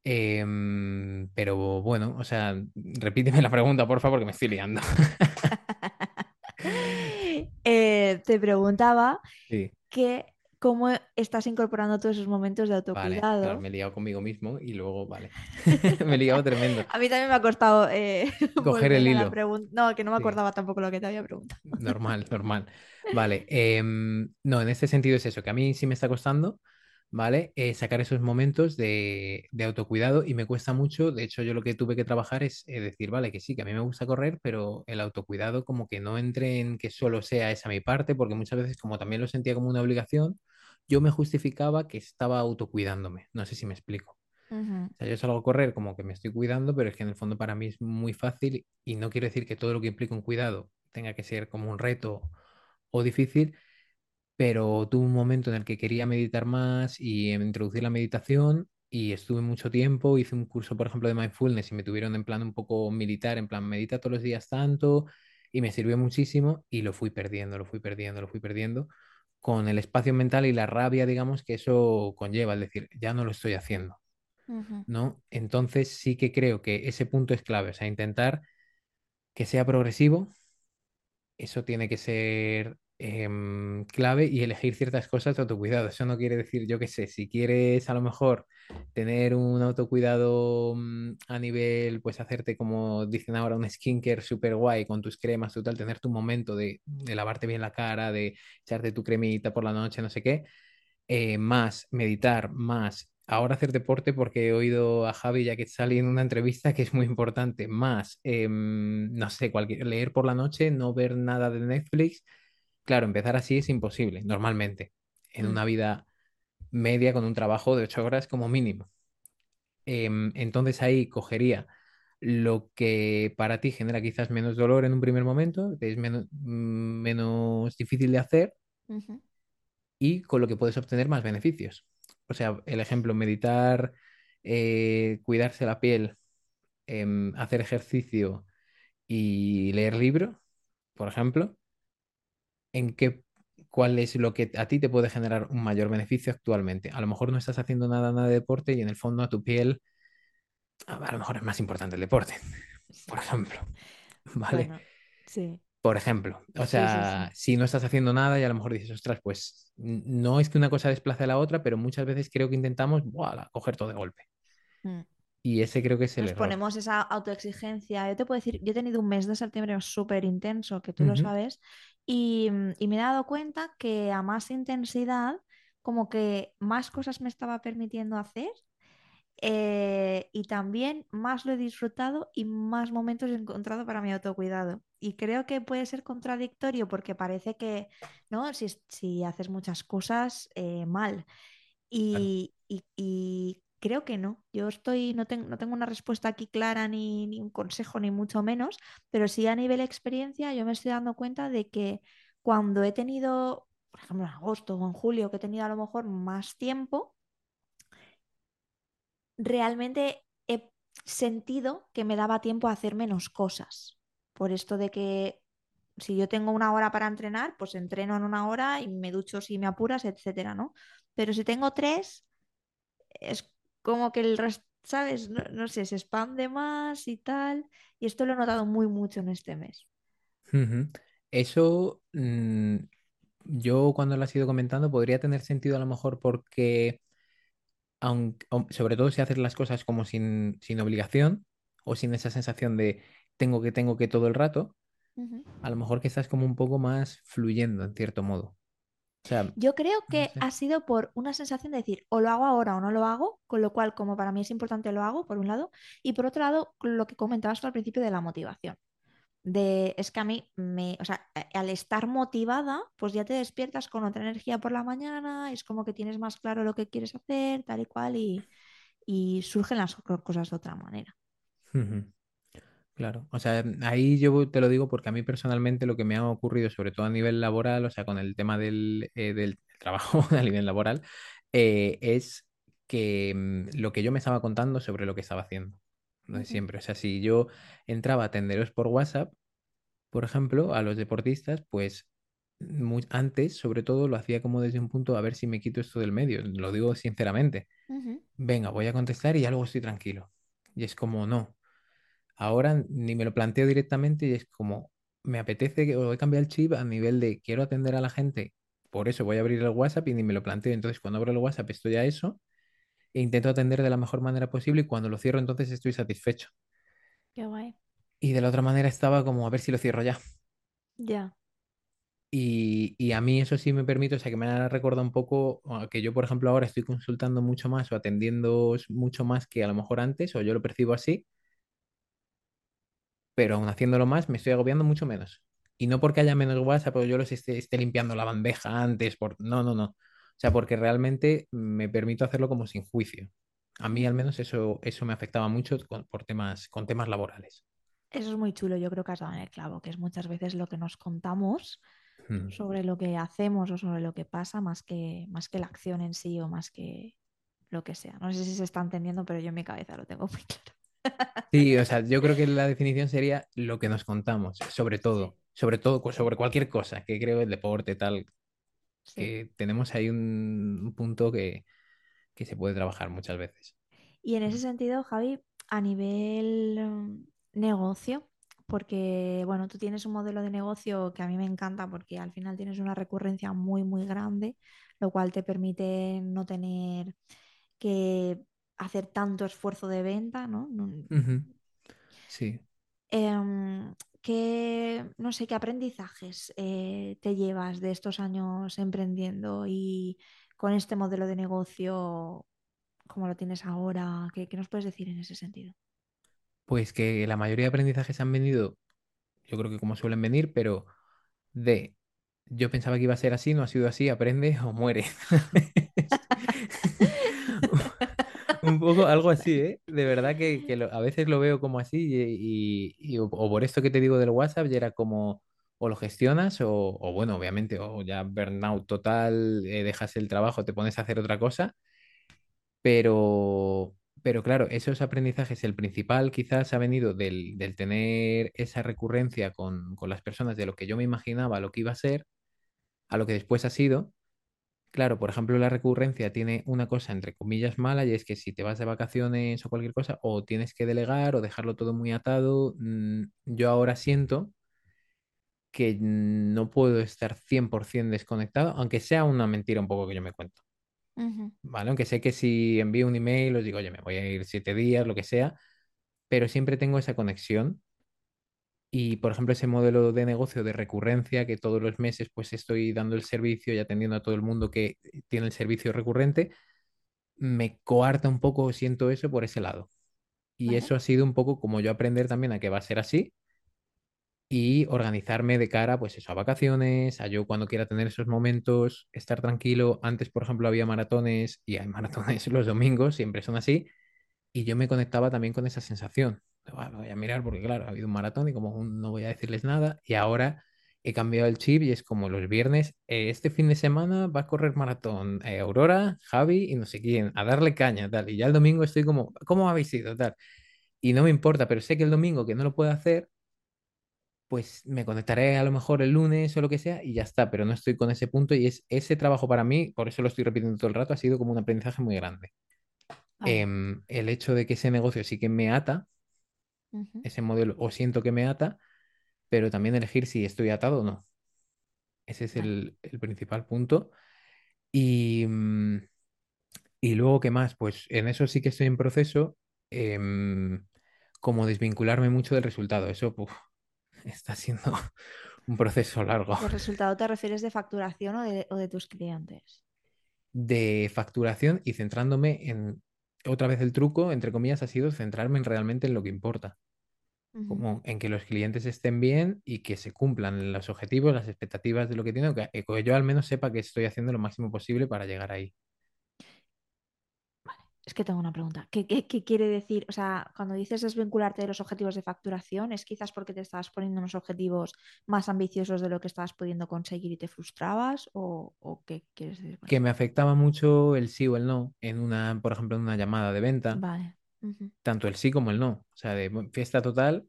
Em, pero bueno, o sea, repíteme la pregunta, por favor, que me estoy liando. Eh, te preguntaba Sí, que cómo estás incorporando todos esos momentos de vale, claro, autocuidado. me he liado conmigo mismo y luego, vale, me he liado tremendo. A mí también me ha costado eh, Coger el hilo. No, que no me Sí. acordaba tampoco lo que te había preguntado. Normal, normal. Vale. em, no, en este sentido es eso, que a mí sí me está costando, ¿vale? Eh, sacar esos momentos de, de autocuidado y me cuesta mucho. De hecho, yo lo que tuve que trabajar es eh, decir, vale, que sí, que a mí me gusta correr, pero el autocuidado como que no entre en que solo sea esa mi parte, porque muchas veces como también lo sentía como una obligación, yo me justificaba que estaba autocuidándome. No sé si me explico. Ujú, O sea, yo salgo a correr como que me estoy cuidando, pero es que en el fondo para mí es muy fácil y no quiero decir que todo lo que implica un cuidado tenga que ser como un reto o difícil, pero tuve un momento en el que quería meditar más y introducir la meditación y estuve mucho tiempo, hice un curso, por ejemplo, de mindfulness y me tuvieron en plan un poco militar, en plan medita todos los días tanto y me sirvió muchísimo y lo fui perdiendo, lo fui perdiendo, lo fui perdiendo con el espacio mental y la rabia, digamos, que eso conlleva, es decir, ya no lo estoy haciendo. ¿no? Entonces sí que creo que ese punto es clave, o sea, intentar que sea progresivo, eso tiene que ser em, clave y elegir ciertas cosas de autocuidado. Eso no quiere decir, yo qué sé, si quieres a lo mejor tener un autocuidado mm, a nivel, pues hacerte como dicen ahora, un skincare super guay con tus cremas, tu tal, tener tu momento de, de lavarte bien la cara, de echarte tu cremita por la noche, no sé qué eh, más meditar, más ahora hacer deporte porque he oído a Javi ya que salí en una entrevista que es muy importante, más, em, no sé, cualquier, leer por la noche, no ver nada de Netflix. Claro, empezar así es imposible, normalmente, en mm, una vida media con un trabajo de ocho horas como mínimo. Em, entonces ahí cogería lo que para ti genera quizás menos dolor en un primer momento, que es menos, mm, menos difícil de hacer y con lo que puedes obtener más beneficios. O sea, el ejemplo, meditar, eh, cuidarse la piel, em, hacer ejercicio y leer libro, por ejemplo, en qué, cuál es lo que a ti te puede generar un mayor beneficio actualmente. A lo mejor no estás haciendo nada, nada de deporte y en el fondo a tu piel, a lo mejor es más importante el deporte, por ejemplo, ¿vale? Bueno, sí, Por ejemplo, o sí, sea, sí. si no estás haciendo nada y a lo mejor dices, ostras, pues no es que una cosa desplace a la otra, pero muchas veces creo que intentamos, ¡buah! coger todo de golpe. Mm. Y ese creo que es el Nos error. ponemos esa autoexigencia. Yo te puedo decir, yo he tenido un mes de septiembre súper intenso, que tú lo sabes, y, mm, y me he dado cuenta que a más intensidad, como que más cosas me estaba permitiendo hacer eh, y también más lo he disfrutado y más momentos he encontrado para mi autocuidado. Y creo que puede ser contradictorio porque parece que, ¿no? Si, si haces muchas cosas eh, mal. claro. Y, y- y creo que no. Yo estoy, no, ten- no tengo una respuesta aquí clara ni, ni un consejo, ni mucho menos, pero sí a nivel experiencia yo me estoy dando cuenta de que cuando he tenido, por ejemplo, en agosto o en julio, que he tenido a lo mejor más tiempo, realmente he sentido que me daba tiempo a hacer menos cosas. Por esto de que si yo tengo una hora para entrenar, pues entreno en una hora y me ducho si me apuras, etcétera, ¿no? Pero si tengo tres, es como que el resto, ¿sabes? No, no sé, se expande más y tal. Y esto lo he notado muy mucho en este mes. Eso, mm, yo cuando lo has ido comentando, podría tener sentido a lo mejor porque, aunque, aun- sobre todo si haces las cosas como sin, sin obligación o sin esa sensación de tengo que, tengo que todo el rato, a lo mejor que estás como un poco más fluyendo en cierto modo. O sea, Yo creo no que sé. ha sido por una sensación de decir, o lo hago ahora o no lo hago, con lo cual, como para mí es importante, lo hago, por un lado, y por otro lado, lo que comentabas tú al principio de la motivación. De, es que a mí me, o sea, al estar motivada, pues ya te despiertas con otra energía por la mañana, es como que tienes más claro lo que quieres hacer, tal y cual, y, y surgen las co- cosas de otra manera. Ujú. Claro, o sea, ahí yo te lo digo porque a mí personalmente lo que me ha ocurrido, sobre todo a nivel laboral, o sea, con el tema del, eh, del trabajo a nivel laboral, eh, es que mm, lo que yo me estaba contando sobre lo que estaba haciendo, lo de Ujú, siempre. O sea, si yo entraba a atenderos por WhatsApp, por ejemplo, a los deportistas, pues mu- antes, sobre todo, lo hacía como desde un punto a ver si me quito esto del medio, lo digo sinceramente. Venga, voy a contestar y ya luego estoy tranquilo. Y es como, no. Ahora ni me lo planteo directamente y es como, me apetece que o he cambiado el chip a nivel de quiero atender a la gente, por eso voy a abrir el WhatsApp y ni me lo planteo. Entonces, cuando abro el WhatsApp estoy a eso e intento atender de la mejor manera posible y cuando lo cierro entonces estoy satisfecho. Qué guay. Y de la otra manera estaba como a ver si lo cierro ya. Ya. Y, y a mí eso sí me permite, o sea, que me ha recordado un poco a que yo, por ejemplo, ahora estoy consultando mucho más o atendiendo mucho más que a lo mejor antes, o yo lo percibo así pero aún haciéndolo más me estoy agobiando mucho menos. Y no porque haya menos WhatsApp o yo los esté, esté limpiando la bandeja antes, por... no, no, no. O sea, porque realmente me permito hacerlo como sin juicio. A mí al menos eso, eso me afectaba mucho con, por temas, con temas laborales. Eso es muy chulo, yo creo que has dado en el clavo, que es muchas veces lo que nos contamos sobre lo que hacemos o sobre lo que pasa, más que, más que la acción en sí o más que lo que sea. No sé si se está entendiendo, pero yo en mi cabeza lo tengo muy claro. Sí, o sea, yo creo que la definición sería lo que nos contamos, sobre todo, sobre todo, sobre cualquier cosa, que creo el deporte, tal, sí. que tenemos ahí un, un punto que, que se puede trabajar muchas veces. Y en ese sentido, Javi, a nivel mm, negocio, porque bueno, tú tienes un modelo de negocio que a mí me encanta porque al final tienes una recurrencia muy, muy grande, lo cual te permite no tener que hacer tanto esfuerzo de venta, ¿no? Sí. Em, ¿qué, no sé, qué aprendizajes eh, te llevas de estos años emprendiendo y con este modelo de negocio como lo tienes ahora? ¿Qué, qué nos puedes decir en ese sentido? Pues que la mayoría de aprendizajes han venido, yo creo que como suelen venir, pero de yo pensaba que iba a ser así, no ha sido así, aprende o muere. Un poco algo así, ¿eh? De verdad que, a veces lo veo como así y, o, por esto que te digo del WhatsApp, ya era como o lo gestionas o, o bueno, obviamente, o ya burnout total, eh, dejas el trabajo, te pones a hacer otra cosa, pero, Pero claro, esos aprendizajes, el principal quizás ha venido del, del tener esa recurrencia con, con las personas de lo que yo me imaginaba, lo que iba a ser, a lo que después ha sido. Claro, por ejemplo, la recurrencia tiene una cosa entre comillas mala y es que si te vas de vacaciones o cualquier cosa, o tienes que delegar o dejarlo todo muy atado, mm, yo ahora siento que no puedo estar 100% desconectado, aunque sea una mentira un poco que yo me cuento. ¿Vale? Aunque sé que si envío un email os digo, oye, me voy a ir siete días, lo que sea, pero siempre tengo esa conexión. Y, por ejemplo, ese modelo de negocio de recurrencia, que todos los meses pues estoy dando el servicio y atendiendo a todo el mundo que tiene el servicio recurrente, me coarta un poco, siento eso por ese lado. Y Vale. eso ha sido un poco como yo aprender también a que va a ser así y organizarme de cara, pues eso, a vacaciones, a yo cuando quiera tener esos momentos, estar tranquilo. Antes, por ejemplo, había maratones y hay maratones los domingos, siempre son así, y yo me conectaba también con esa sensación. "Buah, voy a mirar porque, claro, ha habido un maratón y como no voy a decirles nada, y ahora he cambiado el chip y es como los viernes, eh, este fin de semana va a correr maratón eh, Aurora, Javi y no sé quién, a darle caña, tal, y ya el domingo estoy como, ¿cómo habéis ido? Tal. Y no me importa, pero sé que el domingo que no lo puedo hacer, pues me conectaré a lo mejor el lunes o lo que sea y ya está, pero no estoy con ese punto y es ese trabajo para mí, por eso lo estoy repitiendo todo el rato, ha sido como un aprendizaje muy grande. Em, el hecho de que ese negocio sí que me ata, Ese modelo, o siento que me ata, pero también elegir si estoy atado o no. Ese es el, el principal punto. Y, mm, y luego, ¿qué más? Pues en eso sí que estoy en proceso, em, como desvincularme mucho del resultado. Eso, está siendo un proceso largo. ¿De resultado te refieres de facturación o de, o de tus clientes? de facturación y centrándome en, otra vez el truco, entre comillas, ha sido centrarme en realmente en lo que importa, como en que los clientes estén bien y que se cumplan los objetivos, las expectativas de lo que tienen, que, que yo al menos sepa que estoy haciendo lo máximo posible para llegar ahí. Es que tengo una pregunta. ¿Qué, qué- qué quiere decir? O sea, cuando dices desvincularte de los objetivos de facturación, ¿es quizás porque te estabas poniendo unos objetivos más ambiciosos de lo que estabas pudiendo conseguir y te frustrabas? ¿O, o qué quieres decir Que me afectaba mucho el sí o el no en una, por ejemplo, en una llamada de venta, Vale. Tanto el sí como el no. O sea, de fiesta total,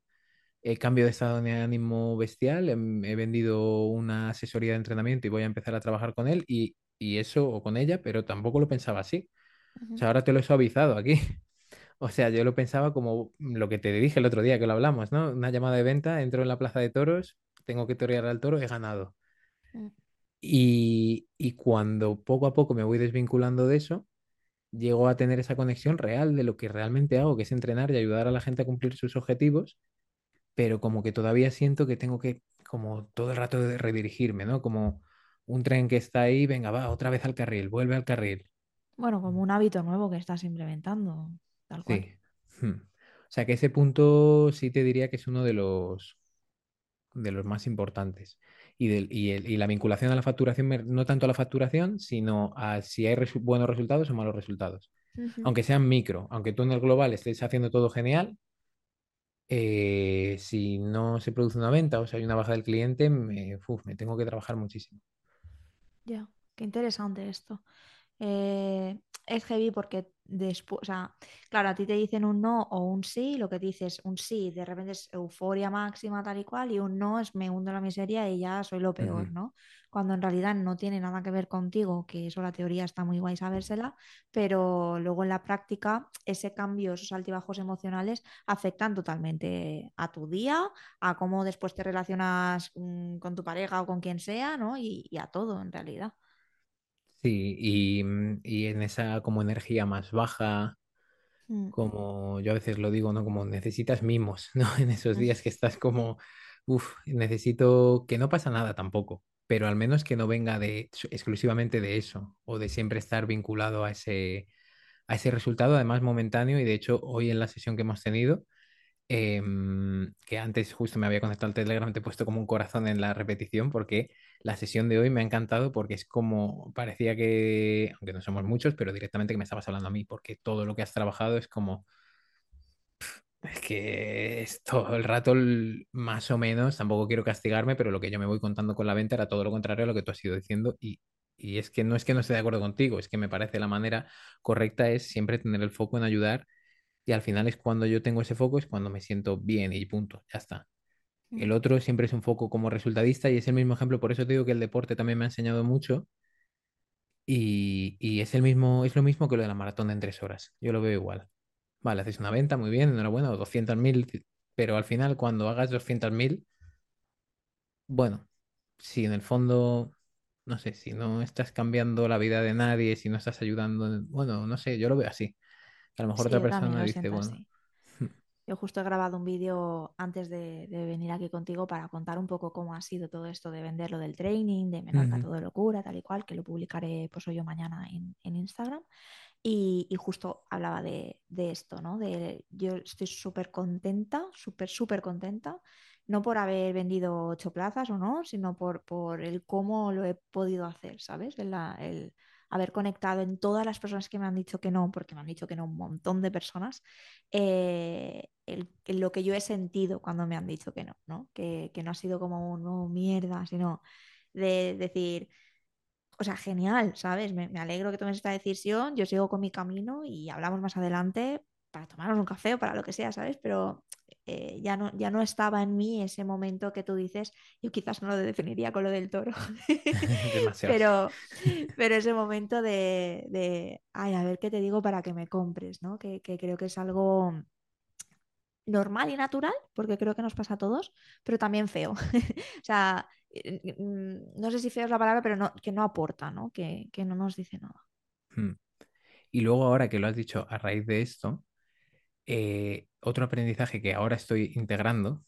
eh, cambio de estado de ánimo bestial, em, he vendido una asesoría de entrenamiento y voy a empezar a trabajar con él y, y eso o con ella, pero tampoco lo pensaba así. O sea, ahora te lo he suavizado aquí. O sea, yo lo pensaba como lo que te dije el otro día que lo hablamos, ¿no? Una llamada de venta, entro en la plaza de toros, tengo que torear al toro, he ganado. mm. Y, y cuando poco a poco me voy desvinculando de eso, llego a tener esa conexión real de lo que realmente hago, que es entrenar y ayudar a la gente a cumplir sus objetivos, pero como que todavía siento que tengo que, como todo el rato de redirigirme, ¿no? Como un tren que está ahí, venga, va, otra vez al carril, vuelve al carril. Bueno, como un hábito nuevo que estás implementando, tal cual. Sí. Hmm. O sea que ese punto sí te diría que es uno de los, de los más importantes. Y, del- y, el- y la vinculación a la facturación, no tanto a la facturación, sino a si hay resu- buenos resultados o malos resultados. Aunque sean micro, aunque tú en el global estés haciendo todo genial, eh, si no se produce una venta o si hay una baja del cliente, me, uf, me tengo que trabajar muchísimo. Ya, qué interesante esto. Eh, es heavy porque después, o sea, claro, a ti te dicen un no o un sí, lo que dices un sí, de repente es euforia máxima tal y cual, y un no es me hundo en la miseria y ya soy lo peor. ¿no? Cuando en realidad no tiene nada que ver contigo, que eso la teoría está muy guay sabérsela, pero luego en la práctica ese cambio, esos altibajos emocionales afectan totalmente a tu día, a cómo después te relacionas mm, con tu pareja o con quien sea, ¿no? Y, y a todo en realidad. Sí, y, mm, y en esa como energía más baja Mm, como yo a veces lo digo, ¿no? Como necesitas mimos, ¿no? En esos días que estás como, uff, necesito que no pasa nada tampoco, pero al menos que no venga de exclusivamente de eso o de siempre estar vinculado a ese, a ese resultado, además momentáneo. Y de hecho, hoy en la sesión que hemos tenido, em, que antes justo me había conectado al Telegram, te he puesto como un corazón en la repetición porque la sesión de hoy me ha encantado porque es como, parecía que, aunque no somos muchos, pero directamente que me estabas hablando a mí, porque todo lo que has trabajado es como es que es todo el rato más o menos, tampoco quiero castigarme, pero lo que yo me voy contando con la venta era todo lo contrario a lo que tú has ido diciendo y, y es que no es que no esté de acuerdo contigo, es que me parece la manera correcta es siempre tener el foco en ayudar y al final es cuando yo tengo ese foco, es cuando me siento bien y punto, ya está. El otro siempre es un foco como resultadista y es el mismo ejemplo, por eso te digo que el deporte también me ha enseñado mucho y, y es el mismo, es lo mismo que lo de la maratón en tres horas. Yo lo veo igual. Vale, haces una venta, muy bien, enhorabuena, o 200.000, pero al final cuando hagas 200.000, bueno, si en el fondo, no sé, si no estás cambiando la vida de nadie, si no estás ayudando, bueno, no sé, yo lo veo así. A lo mejor Sí, otra persona dice, siento bueno. Yo justo he grabado un vídeo antes de, de venir aquí contigo para contar un poco cómo ha sido todo esto de vender lo del training, de Menorca ujú, todo de locura, tal y cual, que lo publicaré pues hoy o mañana en, en Instagram. Y, y justo hablaba de, de esto, ¿no? De yo estoy súper contenta, súper, súper contenta, no por haber vendido ocho plazas o no, sino por, por el cómo lo he podido hacer, ¿sabes? El haber conectado en todas las personas que me han dicho que no, porque me han dicho que no un montón de personas, eh, lo que yo he sentido cuando me han dicho que no, ¿no? Que, que no ha sido como un no, mierda, sino de decir o sea, genial, ¿sabes? Me, me alegro que tomes esta decisión, yo sigo con mi camino y hablamos más adelante para tomarnos un café o para lo que sea, ¿sabes? Pero eh, ya no, ya no estaba en mí ese momento que tú dices, yo quizás no lo definiría con lo del toro, pero, pero ese momento de, de, ay, a ver qué te digo para que me compres, ¿no? Que, que creo que es algo normal y natural, porque creo que nos pasa a todos, pero también feo. O sea, eh, mm, no sé si feo es la palabra, pero no, que no aporta, ¿no? Que, que no nos dice nada. Mm. Y luego ahora que lo has dicho a raíz de esto, eh, otro aprendizaje que ahora estoy integrando,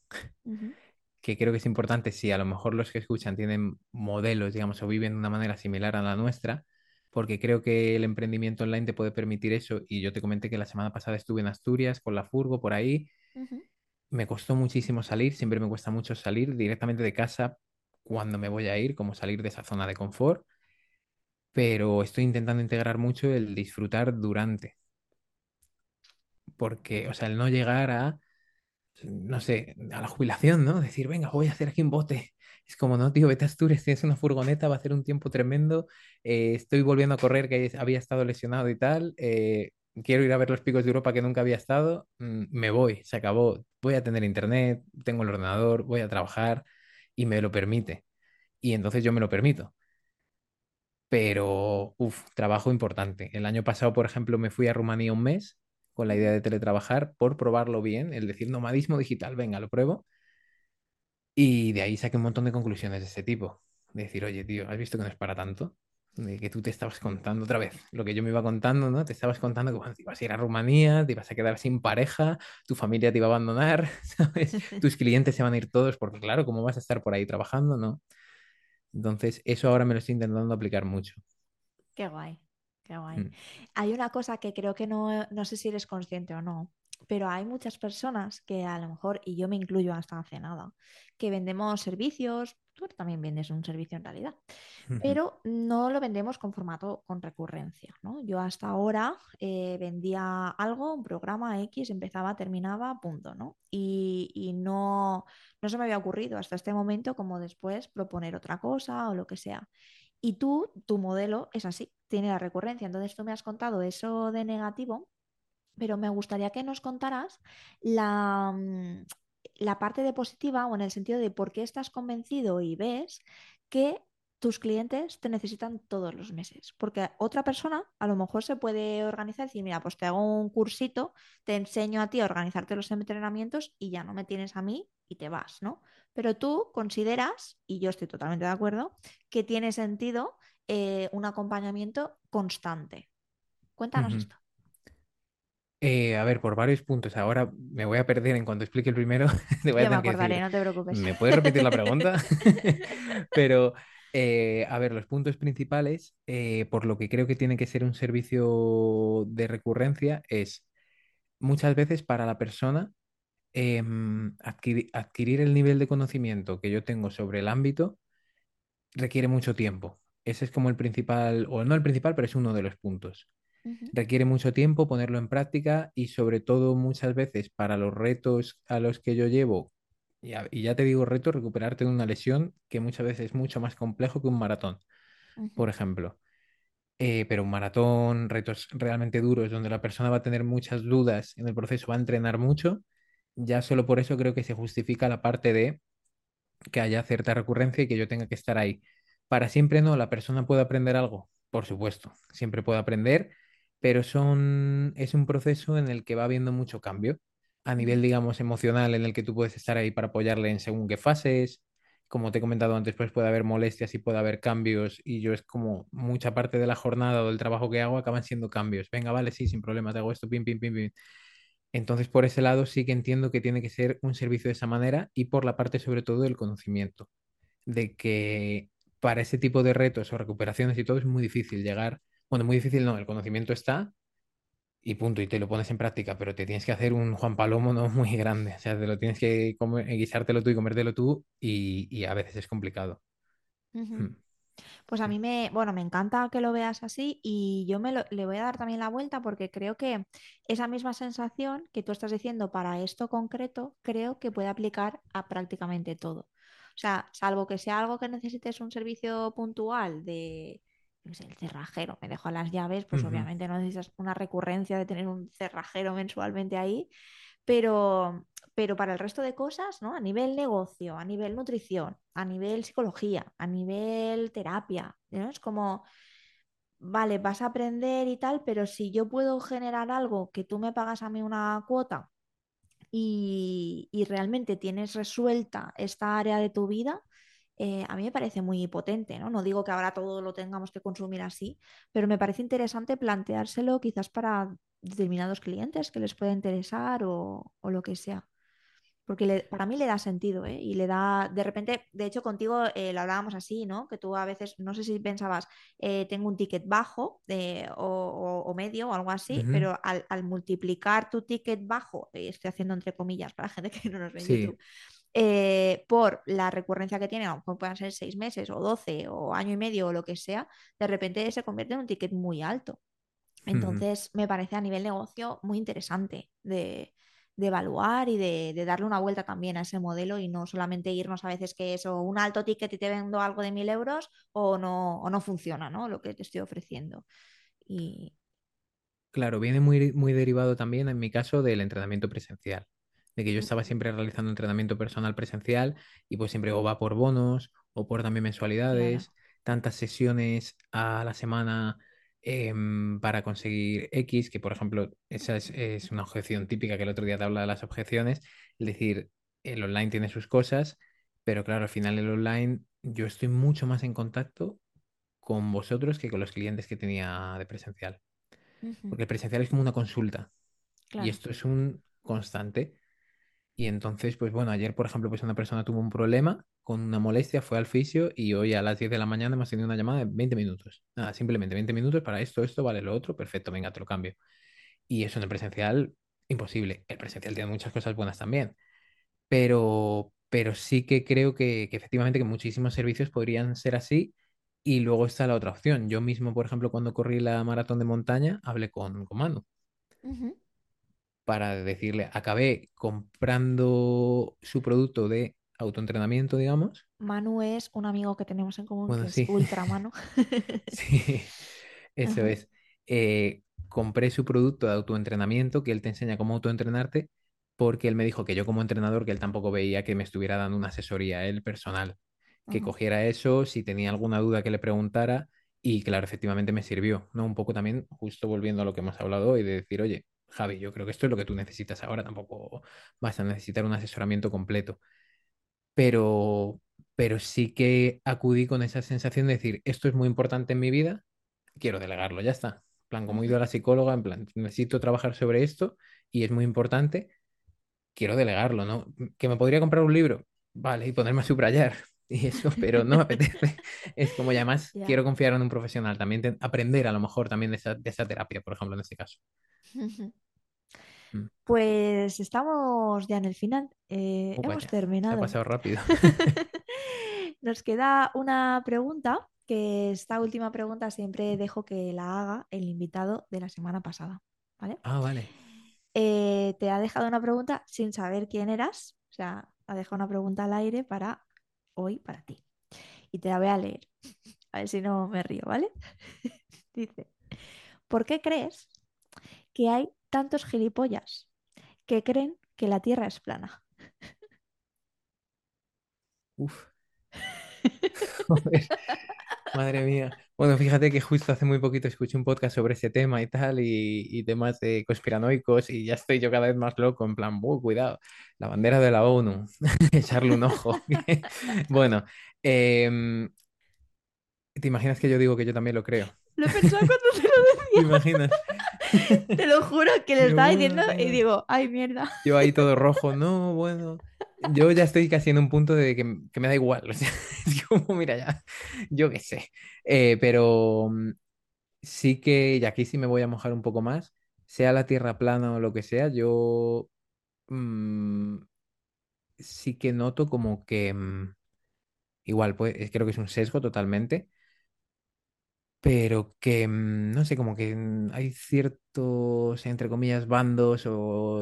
que creo que es importante si a lo mejor los que escuchan tienen modelos, digamos, o viven de una manera similar a la nuestra, porque creo que el emprendimiento online te puede permitir eso. Y yo te comenté que la semana pasada estuve en Asturias con la furgo por ahí. Me costó muchísimo salir, siempre me cuesta mucho salir directamente de casa cuando me voy a ir, como salir de esa zona de confort, pero estoy intentando integrar mucho el disfrutar durante, porque, o sea, el no llegar a no sé, a la jubilación, ¿no? Decir, venga, voy a hacer aquí un bote. Es como, no, tío, vete a Asturias, tienes una furgoneta, va a hacer un tiempo tremendo, eh, estoy volviendo a correr, que había estado lesionado y tal, eh, quiero ir a ver los picos de Europa que nunca había estado, mm, me voy, se acabó, voy a tener internet, tengo el ordenador, voy a trabajar y me lo permite. Y entonces yo me lo permito. Pero, uff, trabajo importante. El año pasado, por ejemplo, me fui a Rumanía un mes con la idea de teletrabajar por probarlo bien, el decir nomadismo digital, venga, lo pruebo. Y de ahí saqué un montón de conclusiones de ese tipo. De decir, oye, tío, ¿has visto que no es para tanto? De que tú te estabas contando otra vez lo que yo me iba contando, ¿no? Te estabas contando que bueno, te ibas a ir a Rumanía, te ibas a quedar sin pareja, tu familia te iba a abandonar, ¿sabes? Tus clientes se van a ir todos porque, claro, ¿cómo vas a estar por ahí trabajando, no? Entonces, eso ahora me lo estoy intentando aplicar mucho. Qué guay, qué guay. Mm, Hay una cosa que creo que no, no sé si eres consciente o no, pero hay muchas personas que a lo mejor, y yo me incluyo hasta hace nada, que vendemos servicios, tú también vendes un servicio en realidad, pero no lo vendemos con formato con recurrencia, ¿no? Yo hasta ahora eh, vendía algo, un programa X, empezaba, terminaba, punto, ¿no? Y, y no, no se me había ocurrido hasta este momento como después proponer otra cosa o lo que sea. Y tú, tu modelo es así, tiene la recurrencia. Entonces tú me has contado eso de negativo, pero me gustaría que nos contaras la, mm, la parte de positiva o en el sentido de por qué estás convencido y ves que tus clientes te necesitan todos los meses. Porque otra persona a lo mejor se puede organizar y decir, mira, pues te hago un cursito, te enseño a ti a organizarte los entrenamientos y ya no me tienes a mí y te vas, ¿no? Pero tú consideras, y yo estoy totalmente de acuerdo, que tiene sentido eh, un acompañamiento constante. Cuéntanos esto. Eh, a ver, por varios puntos. Ahora me voy a perder en cuanto explique el primero. Te voy a Yo me acordaré, decir, no te preocupes. ¿me puedes repetir la pregunta? Pero, eh, a ver, los puntos principales, eh, por lo que creo que tiene que ser un servicio de recurrencia, es muchas veces para la persona em, adquiri- adquirir el nivel de conocimiento que yo tengo sobre el ámbito requiere mucho tiempo. Ese es como el principal, o no el principal, pero es uno de los puntos. Requiere mucho tiempo ponerlo en práctica y sobre todo muchas veces para los retos a los que yo llevo, y, a- y ya te digo reto, recuperarte de una lesión que muchas veces es mucho más complejo que un maratón, por ejemplo. eh, pero un maratón, retos realmente duros, donde la persona va a tener muchas dudas en el proceso, va a entrenar mucho, ya solo por eso creo que se justifica la parte de que haya cierta recurrencia y que yo tenga que estar ahí. Para siempre no, la persona puede aprender algo, por supuesto, siempre puede aprender, pero son, es un proceso en el que va habiendo mucho cambio a nivel, digamos, emocional, en el que tú puedes estar ahí para apoyarle en según qué fases. Como te he comentado antes, pues puede haber molestias y puede haber cambios y yo es como mucha parte de la jornada o del trabajo que hago acaban siendo cambios. Venga, vale, sí, sin problemas, hago esto, pim, pim, pim, pim. Entonces, por ese lado sí que entiendo que tiene que ser un servicio de esa manera y por la parte sobre todo del conocimiento, de que para ese tipo de retos o recuperaciones y todo es muy difícil llegar, bueno, muy difícil no, el conocimiento está y punto, y te lo pones en práctica, pero te tienes que hacer un Juan Palomo no muy grande, o sea, te lo tienes que comer, guisártelo tú y comértelo tú y, y a veces es complicado. Pues a sí. mí me, bueno, me encanta que lo veas así y yo me lo- le voy a dar también la vuelta porque creo que esa misma sensación que tú estás diciendo para esto concreto, creo que puede aplicar a prácticamente todo. O sea, salvo que sea algo que necesites un servicio puntual de, qué sé, el cerrajero, me dejo las llaves, pues obviamente no necesitas una recurrencia de tener un cerrajero mensualmente ahí, pero, pero para el resto de cosas, ¿no? A nivel negocio, a nivel nutrición, a nivel psicología, a nivel terapia. Es como, vale, vas a aprender y tal, pero si yo puedo generar algo que tú me pagas a mí una cuota y, y realmente tienes resuelta esta área de tu vida, eh, a mí me parece muy potente, ¿no? No digo que ahora todo lo tengamos que consumir así, pero me parece interesante planteárselo quizás para determinados clientes que les pueda interesar o, o lo que sea. Porque le- para mí le da sentido, ¿eh? Y le da, de repente, de hecho contigo eh, lo hablábamos así, ¿no? Que tú a veces, no sé si pensabas, eh, tengo un ticket bajo eh, o, o- o medio o algo así, pero al, al multiplicar tu ticket bajo, estoy haciendo entre comillas para la gente que no nos ve en YouTube, Sí. por la recurrencia que tiene, aunque puedan ser seis meses o doce o año y medio o lo que sea, de repente se convierte en un ticket muy alto. Entonces, me parece a nivel negocio muy interesante de, de evaluar y de, de darle una vuelta también a ese modelo y no solamente irnos a veces que es o un alto ticket y te vendo algo de mil euros o no, o no funciona, ¿no? Lo que te estoy ofreciendo. Y... Claro, viene muy, muy derivado también en mi caso del entrenamiento presencial, de que yo estaba siempre realizando entrenamiento personal presencial y pues siempre o va por bonos o por también Claro. mensualidades, tantas sesiones a la semana em, para conseguir X, que por ejemplo esa es, es una objeción típica que el otro día te hablaba de las objeciones, es decir, el online tiene sus cosas, pero claro, al final el online yo estoy mucho más en contacto con vosotros que con los clientes que tenía de presencial. Porque el presencial es como una consulta y esto es un constante. Y entonces, pues bueno, ayer, por ejemplo, pues una persona tuvo un problema con una molestia, fue al fisio y hoy a las 10 de la mañana hemos tenido una llamada de 20 minutos. Nada, simplemente 20 minutos para esto, esto, vale, lo otro, perfecto, venga, te lo cambio. Y eso en el presencial, imposible. El presencial tiene muchas cosas buenas también, pero, pero sí que creo que, efectivamente que muchísimos servicios podrían ser así. Y luego está la otra opción. Yo mismo, por ejemplo, cuando corrí la maratón de montaña, hablé con, con Manu. Para decirle, acabé comprando su producto de autoentrenamiento, digamos. Manu es un amigo que tenemos en común que Bueno, es sí, Ultra Manu. sí, eso Ajá, es. Eh, compré su producto de autoentrenamiento, que él te enseña cómo autoentrenarte, porque él me dijo que yo como entrenador, que él tampoco veía que me estuviera dando una asesoría él personal, que ajá. cogiera eso, si tenía alguna duda que le preguntara, y claro, efectivamente me sirvió, ¿no? Un poco también, justo volviendo a lo que hemos hablado hoy, de decir, oye, Javi, yo creo que esto es lo que tú necesitas ahora, tampoco vas a necesitar un asesoramiento completo pero, pero sí que acudí con esa sensación de decir, esto es muy importante en mi vida, quiero delegarlo, ya está. En plan, como he ido a la psicóloga, en plan, necesito trabajar sobre esto y es muy importante, quiero delegarlo, ¿no? ¿Que me podría comprar un libro? Vale, y ponerme a subrayar y eso, pero no me apetece. Es como, Ya. quiero confiar en un profesional, también te- aprender a lo mejor también de esa, de esa terapia, por ejemplo, en este caso. Mm. Pues estamos ya en el final. Eh, Uh, hemos vaya, se ha terminado. pasado rápido. Nos queda una pregunta, que esta última pregunta siempre dejo que la haga el invitado de la semana pasada, ¿vale? Ah, vale. Eh, te ha dejado una pregunta sin saber quién eras, o sea, ha dejado una pregunta al aire para hoy, para ti. Y te la voy a leer, a ver si no me río, ¿vale? Dice, ¿por qué crees que hay tantos gilipollas que creen que la Tierra es plana? Uf. Joder, madre mía. Bueno, fíjate que justo hace muy poquito escuché un podcast sobre ese tema y tal, y, y temas de conspiranoicos, y ya estoy yo cada vez más loco, en plan, "Uh, cuidado, la bandera de la ONU, echarle un ojo. Bueno, em, ¿te imaginas que yo digo que yo también lo creo? Lo he pensado cuando te lo ¿Te imaginas? Te lo juro que le estaba diciendo y digo, ay, mierda. Yo ahí todo rojo, no, bueno. Yo ya estoy casi en un punto de que, que me da igual. O sea, es como, mira, ya, yo qué sé. Eh, pero mm, sí que, y aquí sí me voy a mojar un poco más, sea la tierra plana o lo que sea, yo mm, sí que noto como que, mm, igual, pues creo que es un sesgo totalmente, pero que, mm, no sé, como que mm, hay ciertos, entre comillas, bandos o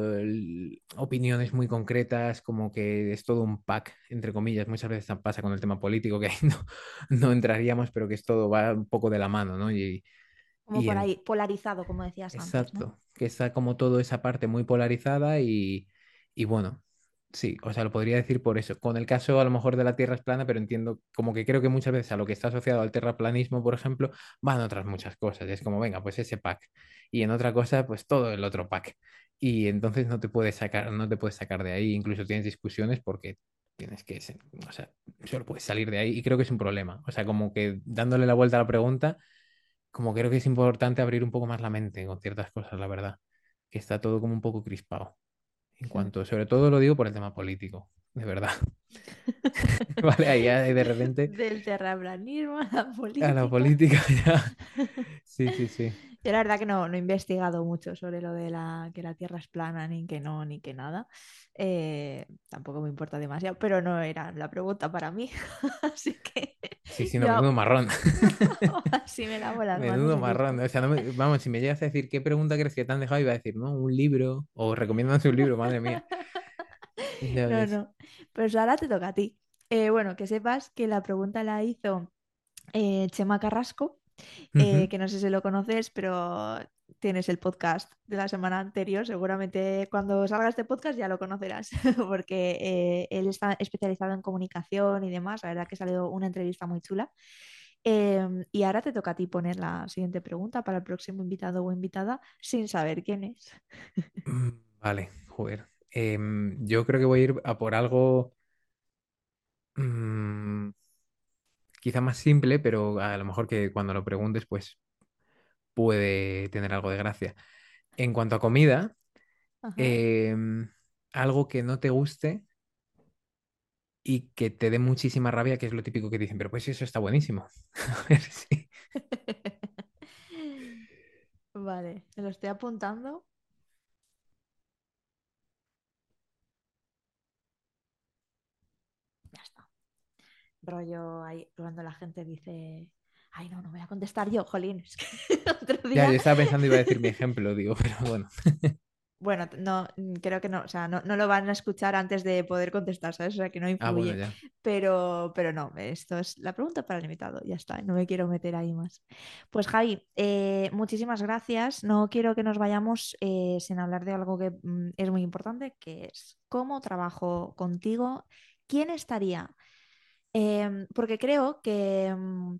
opiniones muy concretas, como que es todo un pack, entre comillas. Muchas veces pasa con el tema político, que ahí no, no entraríamos, pero que es todo va un poco de la mano, ¿no? Y, Como y por ahí, polarizado, como decías antes, ¿no? Exacto, que está como toda esa parte muy polarizada y, y bueno, sí, o sea, lo podría decir por eso. Con el caso a lo mejor de la Tierra es plana, pero entiendo como que creo que muchas veces a lo que está asociado al terraplanismo, por ejemplo, van otras muchas cosas. Es como, venga, pues ese pack. Y en otra cosa, pues todo el otro pack. Y entonces no te puedes sacar, no te puedes sacar de ahí, incluso tienes discusiones porque tienes que, o sea, solo puedes salir de ahí y creo que es un problema. O sea, como que dándole la vuelta a la pregunta como creo que es importante abrir un poco más la mente con ciertas cosas, la verdad, que está todo como un poco crispado. En cuanto, sobre todo lo digo por el tema político, de verdad. Vale, ahí ahí de repente Del terraplanismo a la a política. la política ya. Sí, sí, sí. Yo la verdad que no, no he investigado mucho sobre lo de la, que la Tierra es plana, ni que no, ni que nada. Eh, tampoco me importa demasiado, pero no era la pregunta para mí. Así que Sí, sí, no, yo menudo marrón. así me las manos. Menudo marrón. O sea, no me- vamos, si me llegas a decir qué pregunta crees que te han dejado, iba a decir, ¿no? Un libro o recomiéndame un libro, madre mía. No, ves. no. Pues ahora te toca a ti. Eh, bueno, que sepas que la pregunta la hizo eh, Chema Carrasco, eh, que no sé si lo conoces, pero tienes el podcast de la semana anterior. Seguramente cuando salga este podcast ya lo conocerás, porque eh, él está especializado en comunicación y demás. La verdad que salió una entrevista muy chula. Em, y ahora te toca a ti poner la siguiente pregunta para el próximo invitado o invitada sin saber quién es. Mm, Vale, joder. Em, yo creo que voy a ir a por algo mm, quizá más simple, pero a lo mejor que cuando lo preguntes, pues puede tener algo de gracia. En cuanto a comida, em, algo que no te guste y que te dé muchísima rabia, que es lo típico que dicen, pero pues eso está buenísimo. A ver si. Vale, me lo estoy apuntando. Ya está. Rollo ahí cuando la gente dice, ay, no, no voy a contestar yo, jolín. Es que otro Ya, día. yo estaba pensando, iba a decir mi ejemplo, digo, pero bueno. Bueno, no, mm, creo que no, o sea, no, no lo van a escuchar antes de poder contestar, ¿sabes? O sea, que no Ah, bueno, influye. ya. Pero, pero no, esto es la pregunta para el invitado, ya está, no me quiero meter ahí más. Pues Javi, eh, muchísimas gracias. No quiero que nos vayamos eh, sin hablar de algo que mm, es muy importante, que es cómo trabajo contigo, quién estaría. Em, porque creo que mm,